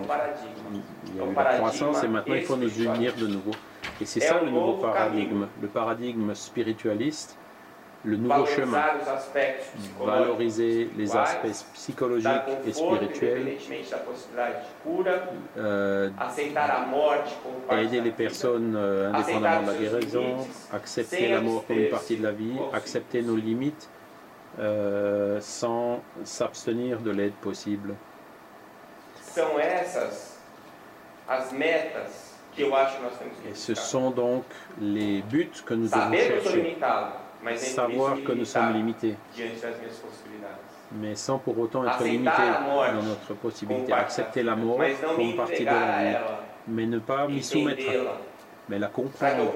il y a eu la croissance et maintenant il faut nous unir de nouveau. Et c'est ça le nouveau paradigme, le paradigme spiritualiste, le nouveau chemin. Valoriser les aspects psychologiques et spirituels, euh, aider les personnes euh, indépendamment de la guérison, accepter la mort comme une partie de la vie, accepter nos limites euh, sans s'abstenir de l'aide possible. São essas as metas que eu acho que nós temos que Et ce sont donc les buts que nous devons Saber que eu sou chercher. limitado, mas Savoir isso que nous sommes limitar limités, diante das minhas possibilidades. mais sans pour autant être Aceitar limités morte. dans notre possibilité. como parte Accepter da la vida, mort mas não me comme partie de entregar la vie, ela, mais ne pas m'y soumettre, entendê-la, mais la comprendre,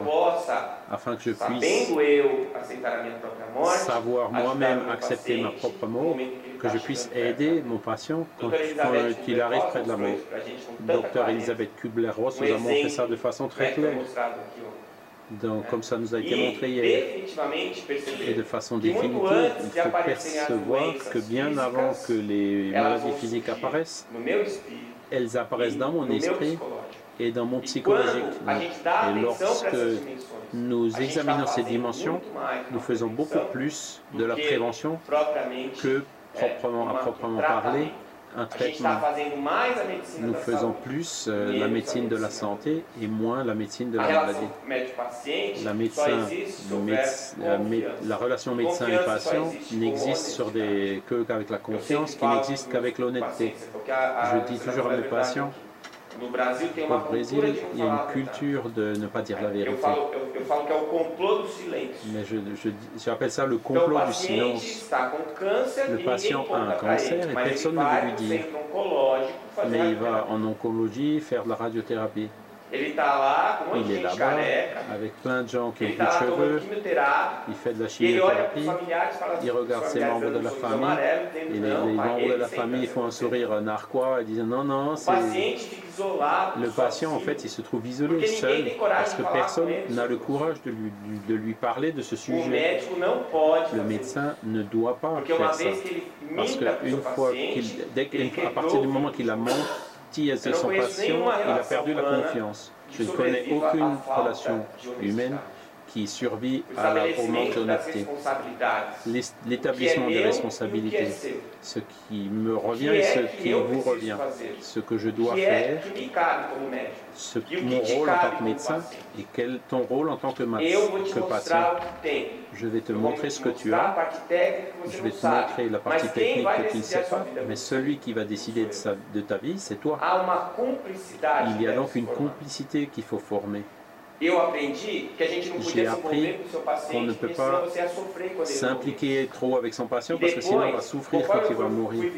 afin que je puisse savoir moi-même accepter ma propre mort, que je puisse aider mon patient quand, qu'il arrive près de la mort. Docteur Elisabeth Kubler-Ross um nous a montré ça de façon très claire. Donc, comme ça nous a été E montré hier. Et de façon définitive, il faut percevoir que bien avant que les maladies physiques apparaissent, elles apparaissent e dans mon esprit. Et dans mon psychologique. Et lorsque nous examinons ces dimensions, nous faisons beaucoup plus de la prévention que é, proprement, à proprement parler un traitement. Nous faisons plus euh, la médecine de la santé et moins la médecine de la maladie. La, médecin, médec- mé- relation médecin et patient n'existe sur des, que qu'avec la confiance, qui n'existe qu'avec l'honnêteté. Je dis toujours à mes patients. No Brasil tem Au cultura Brésil, il y a une culture de ne pas dire la Eu vérité. falo, eu, eu falo que é o complô do silêncio. Mais je, je, j'appelle ça le Então, o complot du paciente silence. está com câncer Le e patient ninguém a un pra cancer ele, et mas personne ne vai veut lui no dire. centro oncológico fazer Mais il va radioterapia. en oncologie faire de la radiothérapie. Ele está lá com um monte Il de est gente là-bas careca, avec plein de gens qui ont ele plus de está lá tomando cheveux, quimioterapia, il fait de la ele olha para os chimiothérapie, familiares e fala assim, il regarde ses membres de la famille, amarelo, et les, não, les pai, membres de la famille font un sourire narquois et disent non, non, c'est... Le patient, en fait, il se trouve isolé, seul, parce que personne n'a le courage de lui, de lui parler de ce sujet. Le médecin ne doit pas faire ça. que Parce qu'une seu fois qu'il, dès qu'à partir du moment qu'il a menti son patient, il a perdu la confiance. que Je ne connais aucune relation humaine qui survit à la, au manque estabelecimento das d'honnêteté. responsabilidades. L'es- O que é L'établissement des responsabilités, ce qui me revient et ce qui vous revient, ce que je dois faire, ce, mon rôle en tant que médecin et quel ton rôle en tant que, que patient. Je vais te montrer ce que tu as, je vais te montrer la partie technique que tu ne sais pas, mais celui qui va décider de, sa- de ta vie, c'est toi. Il y a donc une complicité qu'il faut former. Eu aprendi que a gente não J'ai podia se appris envolver com o seu qu'on ne paciente, peut porque pas senão você ia sofrer quando ele morrer. S'impliquer trop avec son patient parce que sinon il va souffrir quand il va mourir.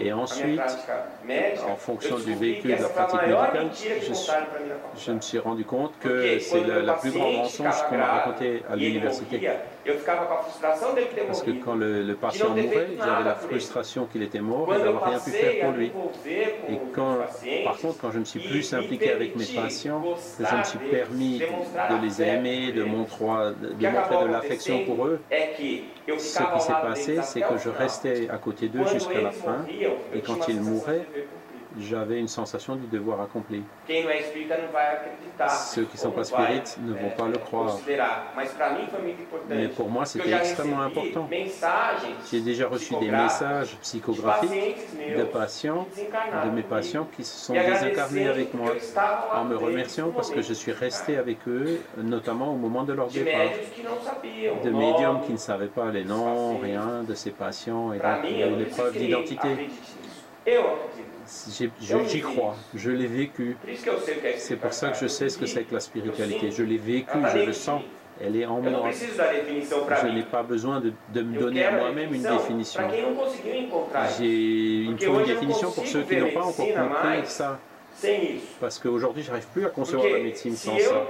Et ensuite, en fonction du véhicule que de la pratique médicale, je me suis rendu compte que c'est la, la plus grande mensonge qu'on m'a raconté à e l'université. Parce que quand le, le patient mourait, j'avais la frustration qu'il était mort et d'avoir rien pu faire pour lui. Et quand, par contre, quand je me suis e plus impliqué avec mes patients, que je me suis permis de les aimer, de, montrer, de montrer de l'affection pour eux, ce qui s'est passé, c'est que je restais à côté d'eux jusqu'à la fin. et quand ils mouraient. J'avais une sensation du devoir accompli. Ceux qui sont ou pas spirites ne vont pas le croire. Mais pour moi, c'était extrêmement important. J'ai déjà reçu des messages psychographiques de patients, de mes patients qui se sont désincarnés avec moi, en me remerciant parce que je suis resté avec eux, notamment au moment de leur départ. De médiums qui ne savaient pas les noms, rien de ces patients, et donc il y a ele d'identité. J'y crois, je l'ai vécu. C'est pour ça que je sais ce que c'est que la spiritualité. Je l'ai vécu, je le sens. Elle est en moi. Je n'ai pas besoin de, de me donner à moi-même une définition. J'ai, une não définition pour ceux qui n'ont pas encore compris ça. Parce qu'aujourd'hui, j'arrive plus à concevoir la médecine sans ça.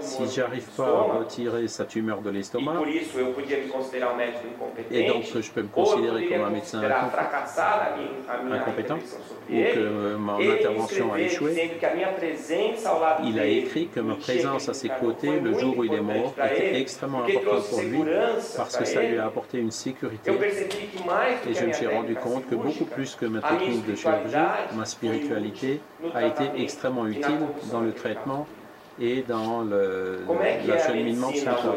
Si j'arrive pas à retirer sa tumeur de l'estomac, et donc je peux me considérer comme un médecin incompétent, ou que euh, mon intervention a échoué, il a écrit que ma présence à ses côtés, le jour où il est mort, était extrêmement importante pour lui, parce que ça lui a apporté une sécurité. Et je me suis rendu compte que beaucoup plus que ma technique de chirurgie, ma spiritualité a été extrêmement utile dans le traitement et dans l'acheminement de son corps.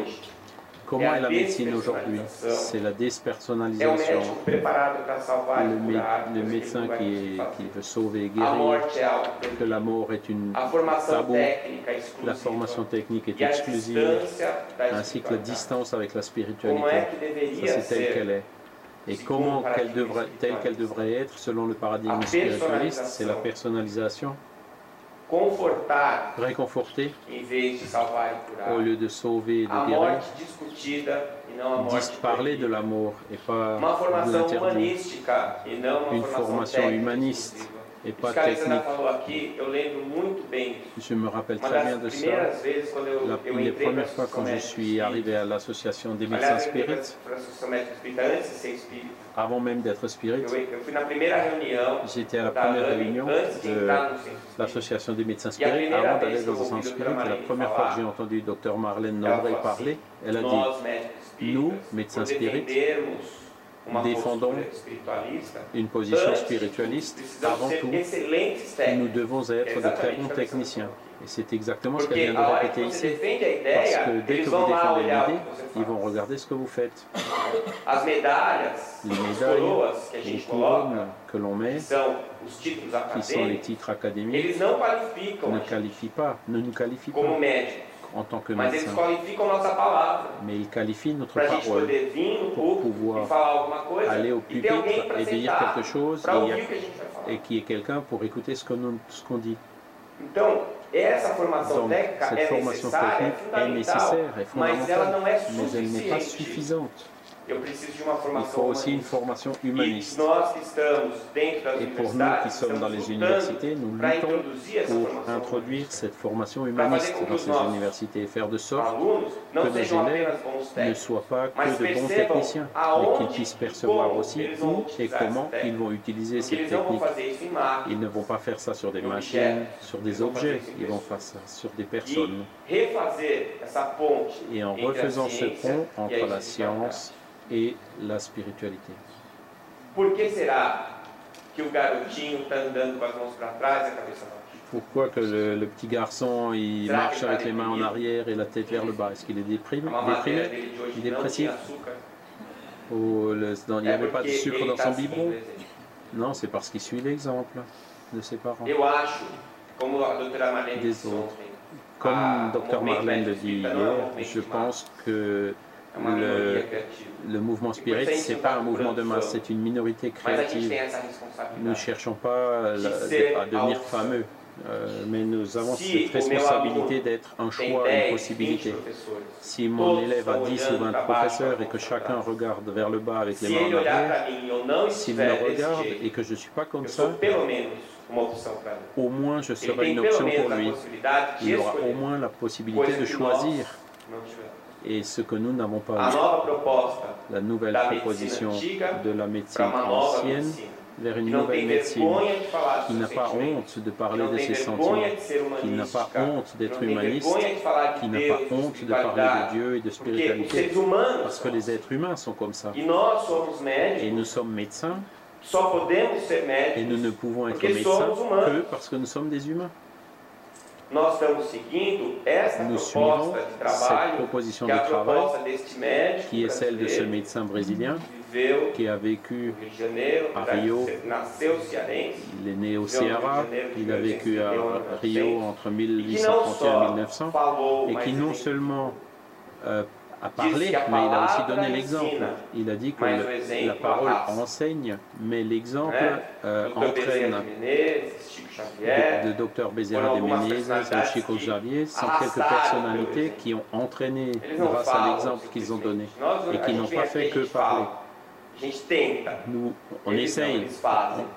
Comment est la médecine aujourd'hui? C'est la déspersonnalisation. Le, mé- médecin qui, est- qui veut sauver et guérir, que la mort est une tabou, la formation technique est exclusive, ainsi que la distance avec la spiritualité. Ça, c'est telle qu'elle est. Et comment qu'elle devrait, telle qu'elle devrait être selon le paradigme spiritualiste, c'est la personnalisation. réconforter. Au lieu de sauver et de guérir, parler de perdida. la mort et pas de l'interdit Une formation humaniste. Et pas technique. falou aqui, eu lembro muito bem. Je me rappelle très bien de ça. vezes eu, La- eu les premières fois quand je suis arrivé à l'association des médecins spirites, avant même d'être spirit, Eu, eu fui na primeira reunião j'étais à la première réunion de l'association des médecins la spirites avant d'aller dans un centre spirit. La première fois que j'ai entendu Dr Marlène falou parler, elle a dit Nous, médecins uma défendons une position spiritualiste, avant tout, nous devons être de très bons techniciens. Et c'est exactement ce qu'elle vient de répéter ici. Parce que dès que vous défendez que você ils vont regarder ce que vous faites. Les médailles, les couronnes que l'on met, qui sont les titres académiques, ne qualifient pas, ne nous qualifient pas en tant que palavra. Mais ils qualifient notre parole. pour pouvoir e aller au e pupitre et dire quelque chose et, ouvir o que a gente vai falar. et qui est quelqu'un pour écouter ce qu'on dit. Donc, cette formation technique est nécessaire, é fondamentale, mais elle n'est pas suffisante. Il faut aussi une formation E humaniste. Et pour nous qui sommes dans les universités, nous luttons pour introduire cette formation humaniste dans ces universités et faire de sorte que sejam élèves ne soient pas que de bons techniciens, mais qu'ils puissent e percevoir aussi où et comment ils vont utiliser cette technique. Ils ne vont pas faire ça sur des machines, sur des objets, ils vont faire ça sur des E personnes. Et en refaisant ce pont e entre la espiritualidade. science et la spiritualité. E? Pourquoi que le, le petit garçon il marche avec les mains en arrière et la tête vers le bas? Est-ce qu'il est déprimé, déprimé? Il est dépressif. Ou le- dans- il n'y avait pas de sucre dans son biberon? Non, c'est parce qu'il suit l'exemple de ses parents. Des autres. Comme Dr Marlène le dit hier, je pense que le, mouvement spirit, c'est não pas un mouvement de masse, c'est une minorité créative. Nous ne cherchons pas à devenir fameux, euh, mais nous avons cette responsabilité d'être un choix, une 10, 20 possibilité. Si mon élève a estão 10 ou olhando 20 para baixo, professeurs et que chacun regarde vers le bas avec les mains en arrière, s'il me regarde et que je ne suis pas comme ça, au moins je serai une option pour lui. Il aura au moins la possibilité de choisir. Et ce que nous n'avons pas eu. La nouvelle proposition de la médecine ancienne vers une nouvelle médecine qui n'a pas honte de parler de ses sentiments, qui n'a pas honte d'être humaniste, qui n'a pas honte de parler de. Dieu et de spiritualité. Parce que les êtres humains sont comme ça. Et nous sommes médecins et nous ne pouvons être médecins que parce que nous sommes des humains. Nós estamos seguindo essa Nous suivons cette proposition de travail qui est celle de ce médecin brésilien qui a vécu, à Rio. il est né au Ceará, il a vécu à Rio entre e que não 1831 et só 1900 falou, et qui non seulement euh, a parlé, mais il a aussi donné l'exemple. Il a dit que le- la parole enseigne, mais l'exemple euh, entraîne. De, de Dr Bezerra de Menezes et Chico Xavier sont quelques personnalités qui ont entraîné grâce à l'exemple qu'ils ont donné et qui n'ont pas fait que parler. Nous, on essaye,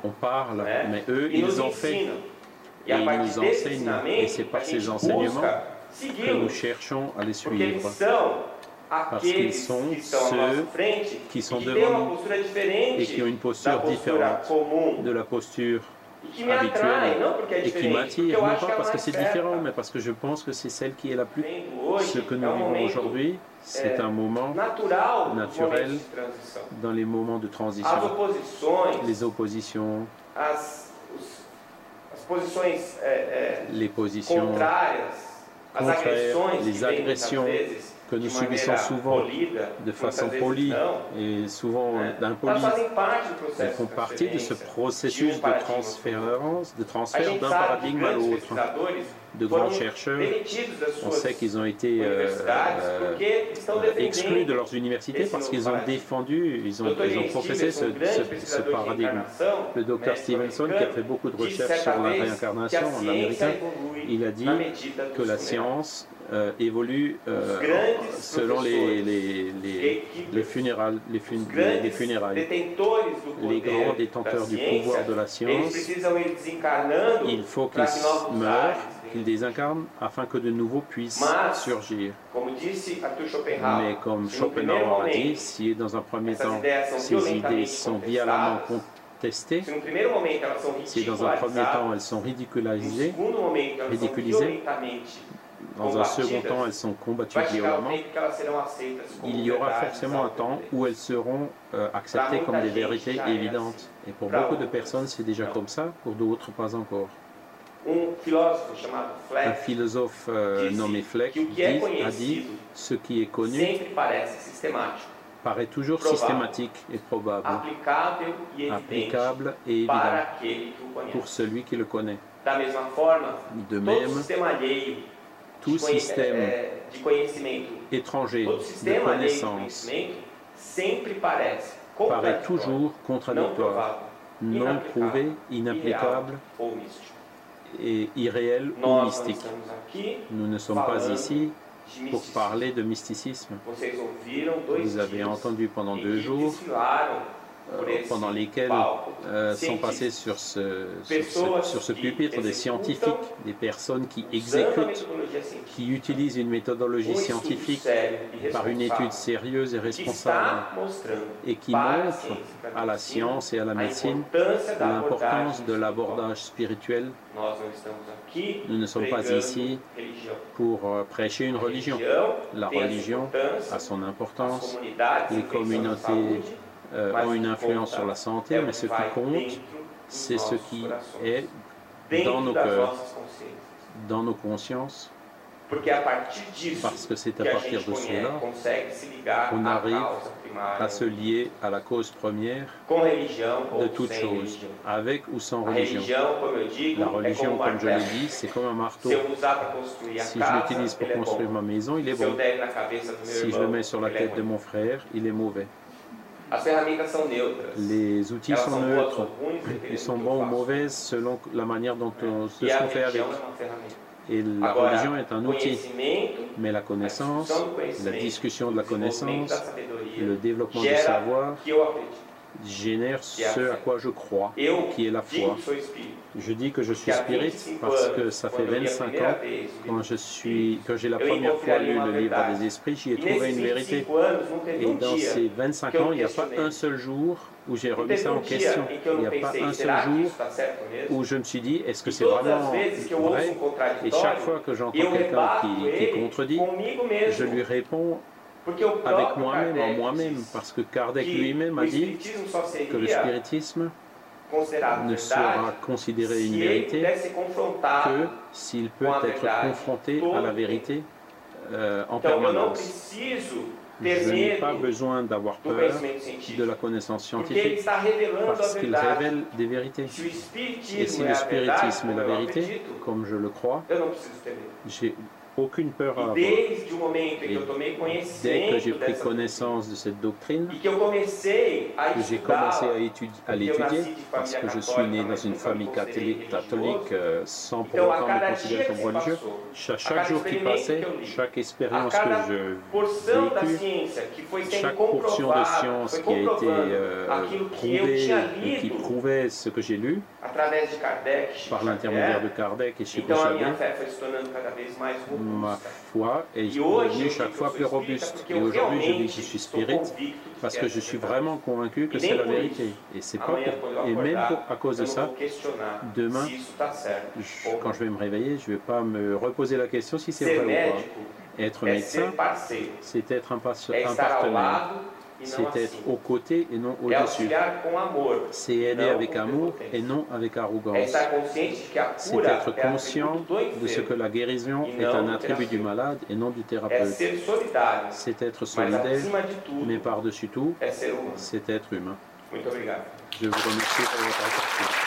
on, on parle, mais eux, ils ont fait et ils nous enseignent. Et c'est par ces enseignements que nous cherchons à les suivre. São qu'ils sont ceux qui sont devant nous et qui ont une posture différente de la posture e é et qui diferente, porque m'attire, eu non pas parce que c'est différent, mais parce que je pense que c'est celle qui est la plus. Ce que nous um vivons aujourd'hui, c'est un moment naturel dans les moments de transition. Les oppositions, les positions contraires, les agressions que nous subissons souvent de façon polie et souvent d'impolie, elles font partie de ce processus de um de paradigma transférence, de transfert d'un paradigme à l'autre. De grands chercheurs, on sait qu'ils ont été euh, euh, exclus de leurs universités parce qu'ils ont défendu, ils ont, ils professé ce, grande ce- paradigme. Le docteur Stevenson, qui a fait beaucoup de recherches sur la réincarnation en américain, il a dit que la science euh, évolue euh, selon les, les, les, les funérailles. Les, fun- les- funérailles. Les grands détenteurs du pouvoir de la science, il faut qu'ils meurent, qu'ils désincarnent afin que de nouveaux puissent surgir. Mais comme Schopenhauer a dit, si dans un premier temps ces idées sont violemment são si dans un premier temps elles sont ridiculisées, ridiculisées, dans un second temps elles sont combattues violemment, il y aura forcément un temps où elles seront euh, acceptées comme des vérités évidentes. Et pour beaucoup de personnes, c'est déjà comme ça, pour d'autres, pas encore. Un philosophe euh, nommé Fleck dit- a dit ce qui est connu paraît toujours Probable. systématique et probable, e applicable et évident pour celui qui le connaît. De même, tout système é, de conhecimento, étranger de connaissance paraît toujours contradictoire, non prouvé, inapplicable et irréel ou mystique. Nous ne sommes pas ici pour parler de mysticisme. Vous avez entendu pendant deux jours, euh, esse pendant lesquels euh, sont passés sur ce, sur Pessoas ce, sur ce qui pupitre des scientifiques, des personnes qui exécutent, qui utilisent une méthodologie scientifique par une étude sérieuse et responsable et qui para a montre ciência para à la science et à la médecine l'importance de l'abordage spirituel. Nous ne sommes pas ici pour euh, prêcher une religion. La religion a son importance, les communautés euh, ont o une influence sur la santé, é o mais ce qui compte, c'est ce qui est dans nos cœurs, dans nos consciences, parce que c'est à partir de cela qu'on arrive à se lier à la cause première de toute chose, avec ou sans religion. La religion, comme je l'ai dit, c'est comme un marteau. Si je l'utilise pour construire ma maison, il est bon. Si je le mets sur la tête de mon frère, il est mauvais. As ferramentas são neutras. Les outils Elas sont neutres. ruins, Ils sont bons ou faço. mauvaises selon la manière dont on, ce qu'on fait avec. Et la Agora, religion est un outil. Mais la connaissance, la discussion de la connaissance, le développement du savoir que génère ce à quoi je crois, qui est la foi. que. Je dis que je suis Que spirit 25 parce que anos, ça fait quando eu li a 25 primeira ans, quand je suis, quand j'ai la première fois lu le livre des esprits, j'y ai trouvé une vérité. 25 anos não teve Et dans ces 25 que eu ans, il n'y a pas un seul jour où j'ai remis ça en dia question. que Il n'y a pas un seul que jour où je me suis dit, est-ce que c'est vraiment que vrai? Et chaque fois que j'entends quelqu'un qui, qui contredit, je lui réponds avec moi-même, en moi-même, parce que Kardec lui-même a dit que le spiritisme ne sera considéré une vérité que s'il peut être confronté à la vérité euh, en permanence. Je n'ai pas besoin d'avoir peur de la connaissance scientifique parce qu'il révèle des vérités. Et si le spiritisme est la vérité, comme je le crois, aucune peur à avoir. desde o momento em que eu tomei Dès que j'ai pris dessa connaissance de cette doctrine, e que eu comecei a que j'ai commencé à, étudier, à l'étudier, parce que je suis né dans une famille catholique, catholique euh, sans pour autant me considérer comme religieux. Chaque, chaque jour qui passait, chaque expérience que je vécue, chaque portion de science qui a été euh, prouvée et qui lido prouvait ce que j'ai lu par l'intermédiaire de Kardec et Chico então ma foi E devenue eu chaque fois plus robuste. Et aujourd'hui, je dis que je suis spirit parce que je suis vraiment convaincu que c'est la vérité. Et c'est pas Amanhã, pour- et même pour- à cause de ça, demain, je- quand je vais me réveiller, je ne vais pas me reposer la question si c'est vrai ou pas. Être médecin, c'est être un, pas- un partenaire. E C'est être aux côtés et non au-dessus. C'est aider avec amour et non avec arrogance. C'est être conscient de ce que la guérison Et est un attribut du malade et non du thérapeute. C'est être solidaire, mais par-dessus tout, c'est être humain. Je vous remercie pour votre attention.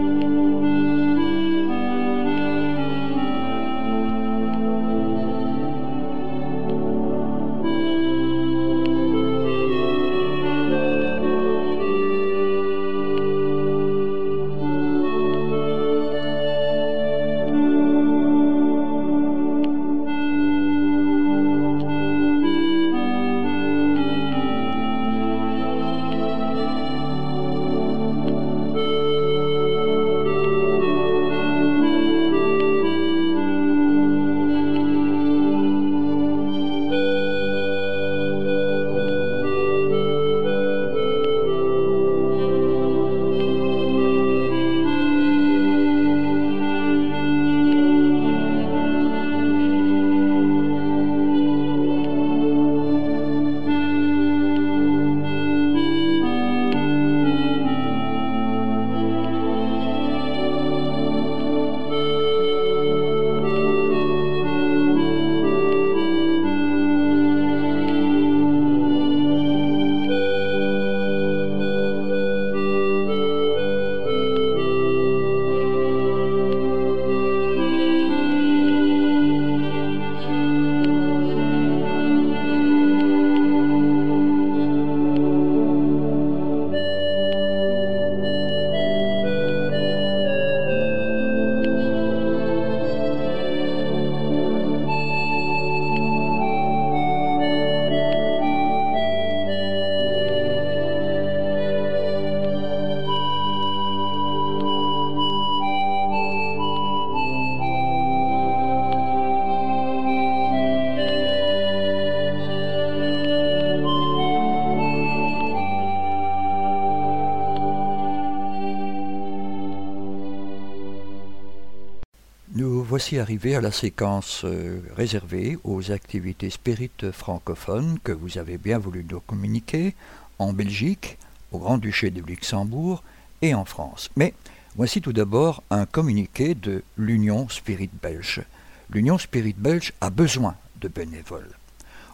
Voici arrivés à la séquence euh, réservée aux activités spirites francophones que vous avez bien voulu nous communiquer en Belgique, au Grand-Duché de Luxembourg et en France. Mais voici tout d'abord un communiqué de l'Union Spirit Belge. L'Union Spirit Belge a besoin de bénévoles.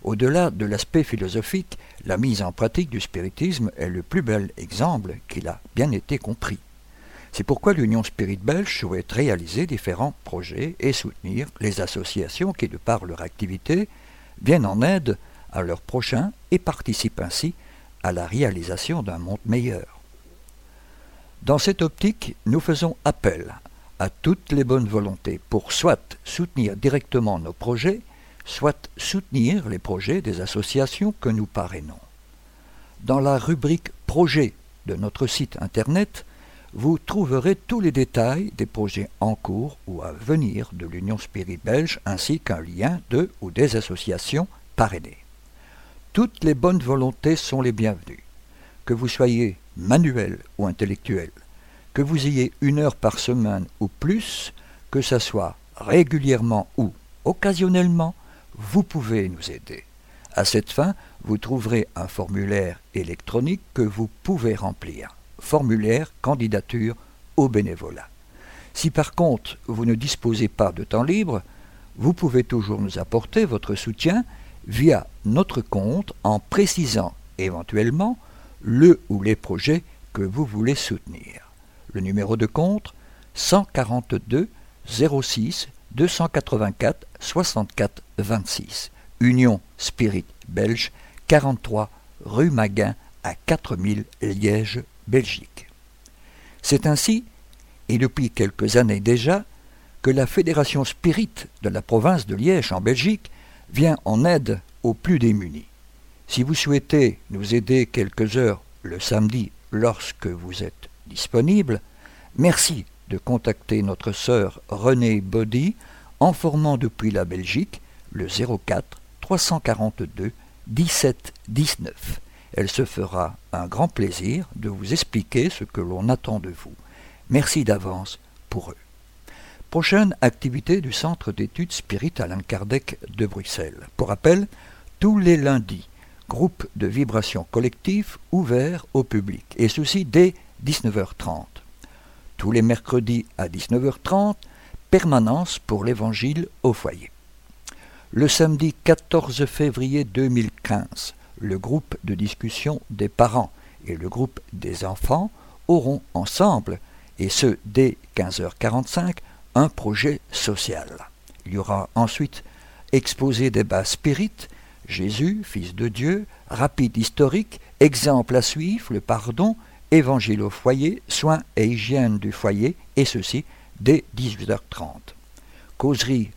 Au-delà de l'aspect philosophique, la mise en pratique du spiritisme est le plus bel exemple qu'il a bien été compris. C'est pourquoi l'Union Spirit Belge souhaite réaliser différents projets et soutenir les associations qui, de par leur activité, viennent en aide à leurs prochains et participent ainsi à la réalisation d'un monde meilleur. Dans cette optique, nous faisons appel à toutes les bonnes volontés pour soit soutenir directement nos projets, soit soutenir les projets des associations que nous parrainons. Dans la rubrique Projets de notre site internet, vous trouverez tous les détails des projets en cours ou à venir de l'Union Spirit Belge ainsi qu'un lien de ou des associations parrainées. Toutes les bonnes volontés sont les bienvenues. Que vous soyez manuel ou intellectuel, que vous ayez une heure par semaine ou plus, que ce soit régulièrement ou occasionnellement, vous pouvez nous aider. À cette fin, vous trouverez un formulaire électronique que vous pouvez remplir. Formulaire candidature au bénévolat. Si par contre vous ne disposez pas de temps libre, vous pouvez toujours nous apporter votre soutien via notre compte en précisant éventuellement le ou les projets que vous voulez soutenir. Le numéro de compte 142 06 284 64 26. Union Spirit Belge, 43 rue Maguin à 4000 Liège, C'est ainsi, et depuis quelques années déjà, que la Fédération Spirit de la province de Liège en Belgique vient en aide aux plus démunis. Si vous souhaitez nous aider quelques heures le samedi lorsque vous êtes disponible, merci de contacter notre sœur Renée Body en formant depuis la Belgique le 04 342 17 19. Elle se fera un grand plaisir de vous expliquer ce que l'on attend de vous. Merci d'avance pour eux. Prochaine activité du Centre d'études Spirit Alain Kardec de Bruxelles. Pour rappel, tous les lundis, groupe de vibration collective ouvert au public, et ceci dès 19h30. Tous les mercredis à 19h30, permanence pour l'Évangile au foyer. Le samedi 14 février 2015, le groupe de discussion des parents et le groupe des enfants auront ensemble, et ce dès 15h45, un projet social. Il y aura ensuite exposé des bas spirites, Jésus, Fils de Dieu, rapide historique, exemple à suivre, le pardon, évangile au foyer, soins et hygiène du foyer, et ceci dès 18h30. Causerie,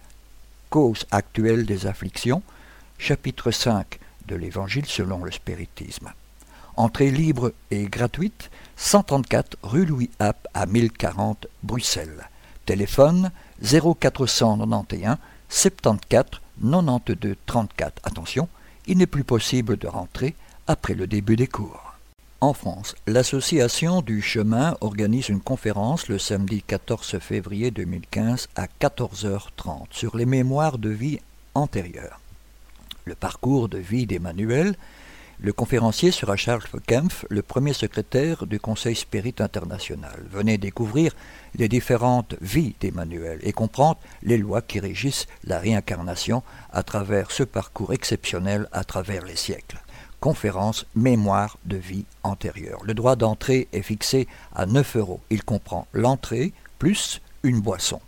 cause actuelle des afflictions, chapitre 5 de l'Évangile selon le spiritisme. Entrée libre et gratuite, 134 rue Louis App à 1040 Bruxelles. Téléphone 0491 74 92 34. Attention, il n'est plus possible de rentrer après le début des cours. En France, l'association du chemin organise une conférence le samedi 14 février 2015 à 14h30 sur les mémoires de vie antérieures. Le parcours de vie d'Emmanuel le conférencier sera Charles Kempf, le premier secrétaire du Conseil Spirit International. Venez découvrir les différentes vies d'Emmanuel et comprendre les lois qui régissent la réincarnation à travers ce parcours exceptionnel à travers les siècles. Conférence Mémoire de vie antérieure. Le droit d'entrée est fixé à 9 euros. Il comprend l'entrée plus une boisson.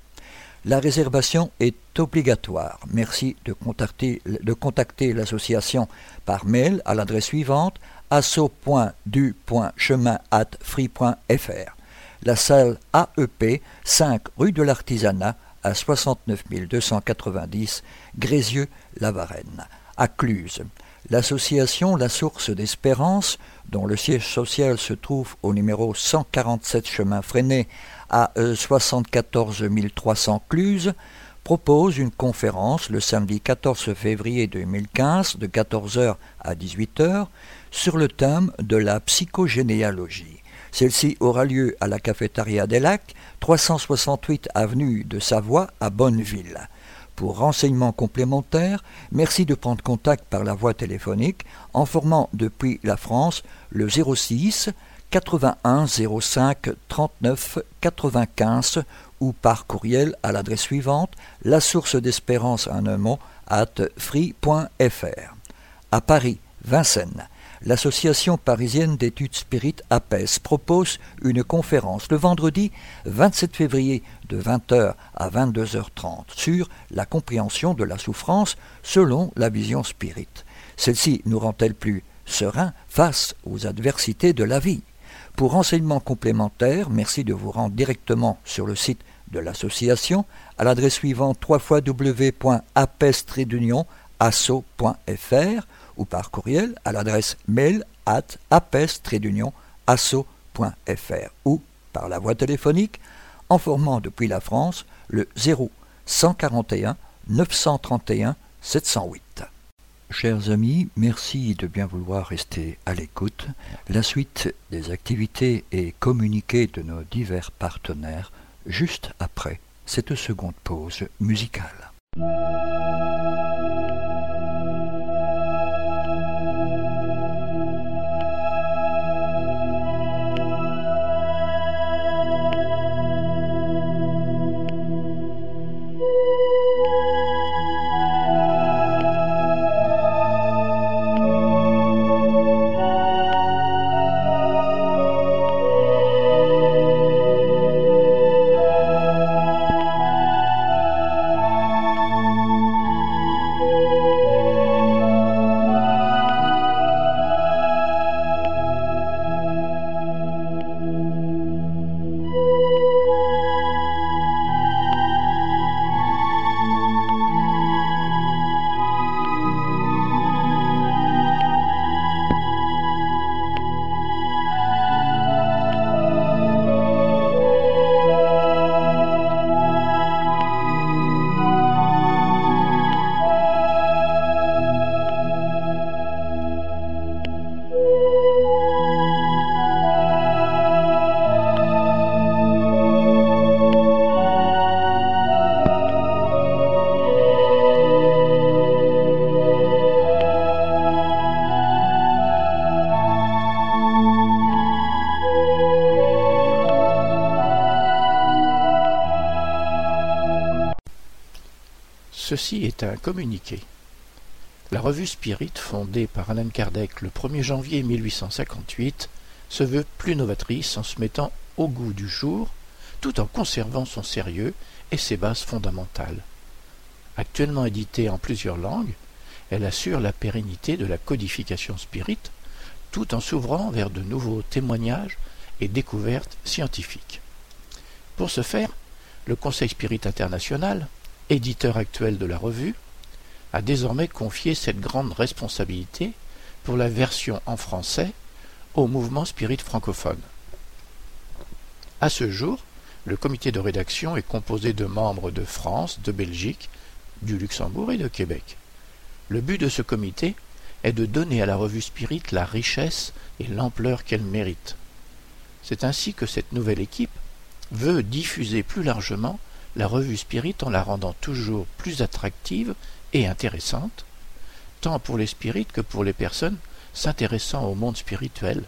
La réservation est obligatoire. Merci de contacter, l'association par mail à l'adresse suivante asso.du.chemin.free.fr. La salle AEP, 5 rue de l'Artisanat, à 69 290 Grézieux-la-Varenne, à Cluse. L'association La Source d'Espérance, dont le siège social se trouve au numéro 147 chemin Freinet à 74 300 Cluse, propose une conférence le samedi 14 février 2015 de 14h à 18h sur le thème de la psychogénéalogie. Celle-ci aura lieu à la cafétéria des Lacs, 368 avenue de Savoie à Bonneville. Pour renseignements complémentaires, merci de prendre contact par la voie téléphonique en formant depuis la France le 06 81 05 39 95 ou par courriel à l'adresse suivante la source d'espérance en un mot at free.fr. À Paris, Vincennes, l'Association parisienne d'études spirites APES propose une conférence le vendredi 27 février de 20h à 22h30 sur la compréhension de la souffrance selon la vision spirite. Celle-ci nous rend-elle plus serein face aux adversités de la vie? Pour renseignements complémentaires, merci de vous rendre directement sur le site de l'association à l'adresse suivante www.apes-asso.fr ou par courriel à l'adresse mail at apes-asso.fr ou par la voie téléphonique en formant depuis la France le 0 141 931 708. Chers amis, merci de bien vouloir rester à l'écoute. La suite des activités et communiqués de nos divers partenaires juste après cette seconde pause musicale. Communiqué. La revue Spirit, fondée par Alan Kardec le 1er janvier 1858, se veut plus novatrice en se mettant au goût du jour, tout en conservant son sérieux et ses bases fondamentales. Actuellement éditée en plusieurs langues, elle assure la pérennité de la codification spirit, tout en s'ouvrant vers de nouveaux témoignages et découvertes scientifiques. Pour ce faire, le Conseil Spirit International, éditeur actuel de la revue, a désormais confié cette grande responsabilité pour la version en français au mouvement spirit francophone. À ce jour, le comité de rédaction est composé de membres de France, de Belgique, du Luxembourg et de Québec. Le but de ce comité est de donner à la revue Spirit la richesse et l'ampleur qu'elle mérite. C'est ainsi que cette nouvelle équipe veut diffuser plus largement la revue Spirit en la rendant toujours plus attractive et intéressante, tant pour les spirites que pour les personnes s'intéressant au monde spirituel,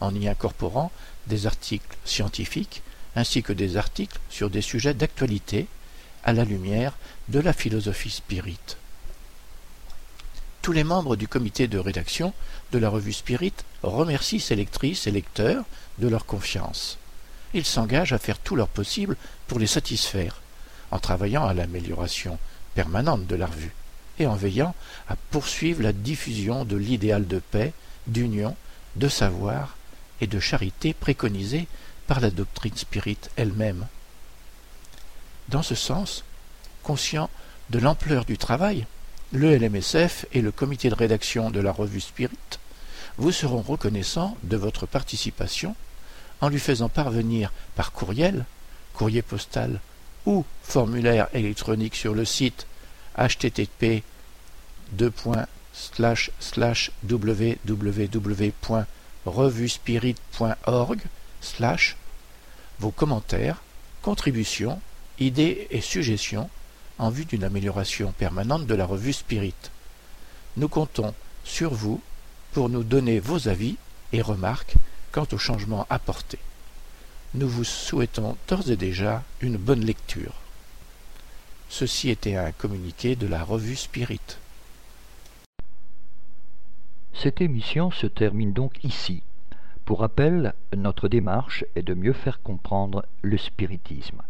en y incorporant des articles scientifiques ainsi que des articles sur des sujets d'actualité à la lumière de la philosophie spirit. Tous les membres du comité de rédaction de la revue Spirit remercient ses lectrices et lecteurs de leur confiance. Ils s'engagent à faire tout leur possible pour les satisfaire, en travaillant à l'amélioration permanente de la revue et en veillant à poursuivre la diffusion de l'idéal de paix, d'union, de savoir et de charité préconisé par la doctrine spirit elle-même. Dans ce sens, conscient de l'ampleur du travail, le LMSF et le comité de rédaction de la revue Spirit vous seront reconnaissants de votre participation en lui faisant parvenir par courriel, courrier postal ou formulaire électronique sur le site http www.revuespirit.org vos commentaires, contributions, idées et suggestions en vue d'une amélioration permanente de la revue Spirit. Nous comptons sur vous pour nous donner vos avis et remarques quant aux changements apportés. Nous vous souhaitons d'ores et déjà une bonne lecture. Ceci était un communiqué de la revue Spirit. Cette émission se termine donc ici. Pour rappel, notre démarche est de mieux faire comprendre le spiritisme.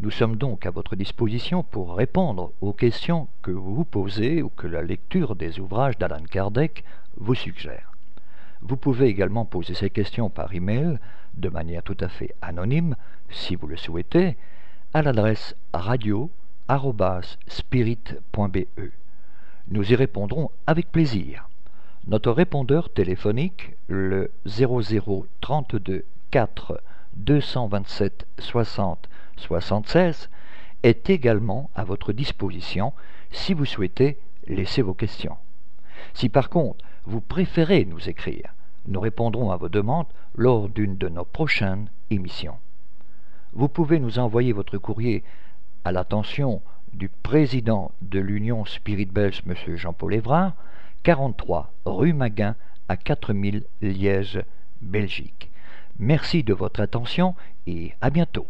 Nous sommes donc à votre disposition pour répondre aux questions que vous vous posez ou que la lecture des ouvrages d'Alan Kardec vous suggère. Vous pouvez également poser ces questions par email de manière tout à fait anonyme, si vous le souhaitez, à l'adresse radio@spirit.be. Nous y répondrons avec plaisir. Notre répondeur téléphonique, le 0032 4 227 60 76 est également à votre disposition si vous souhaitez laisser vos questions. Si par contre vous préférez nous écrire, nous répondrons à vos demandes lors d'une de nos prochaines émissions. Vous pouvez nous envoyer votre courrier à l'attention du président de l'Union Spirit Belge, M. Jean-Paul Évrard, 43 rue Maguin à 4000 Liège, Belgique. Merci de votre attention et à bientôt.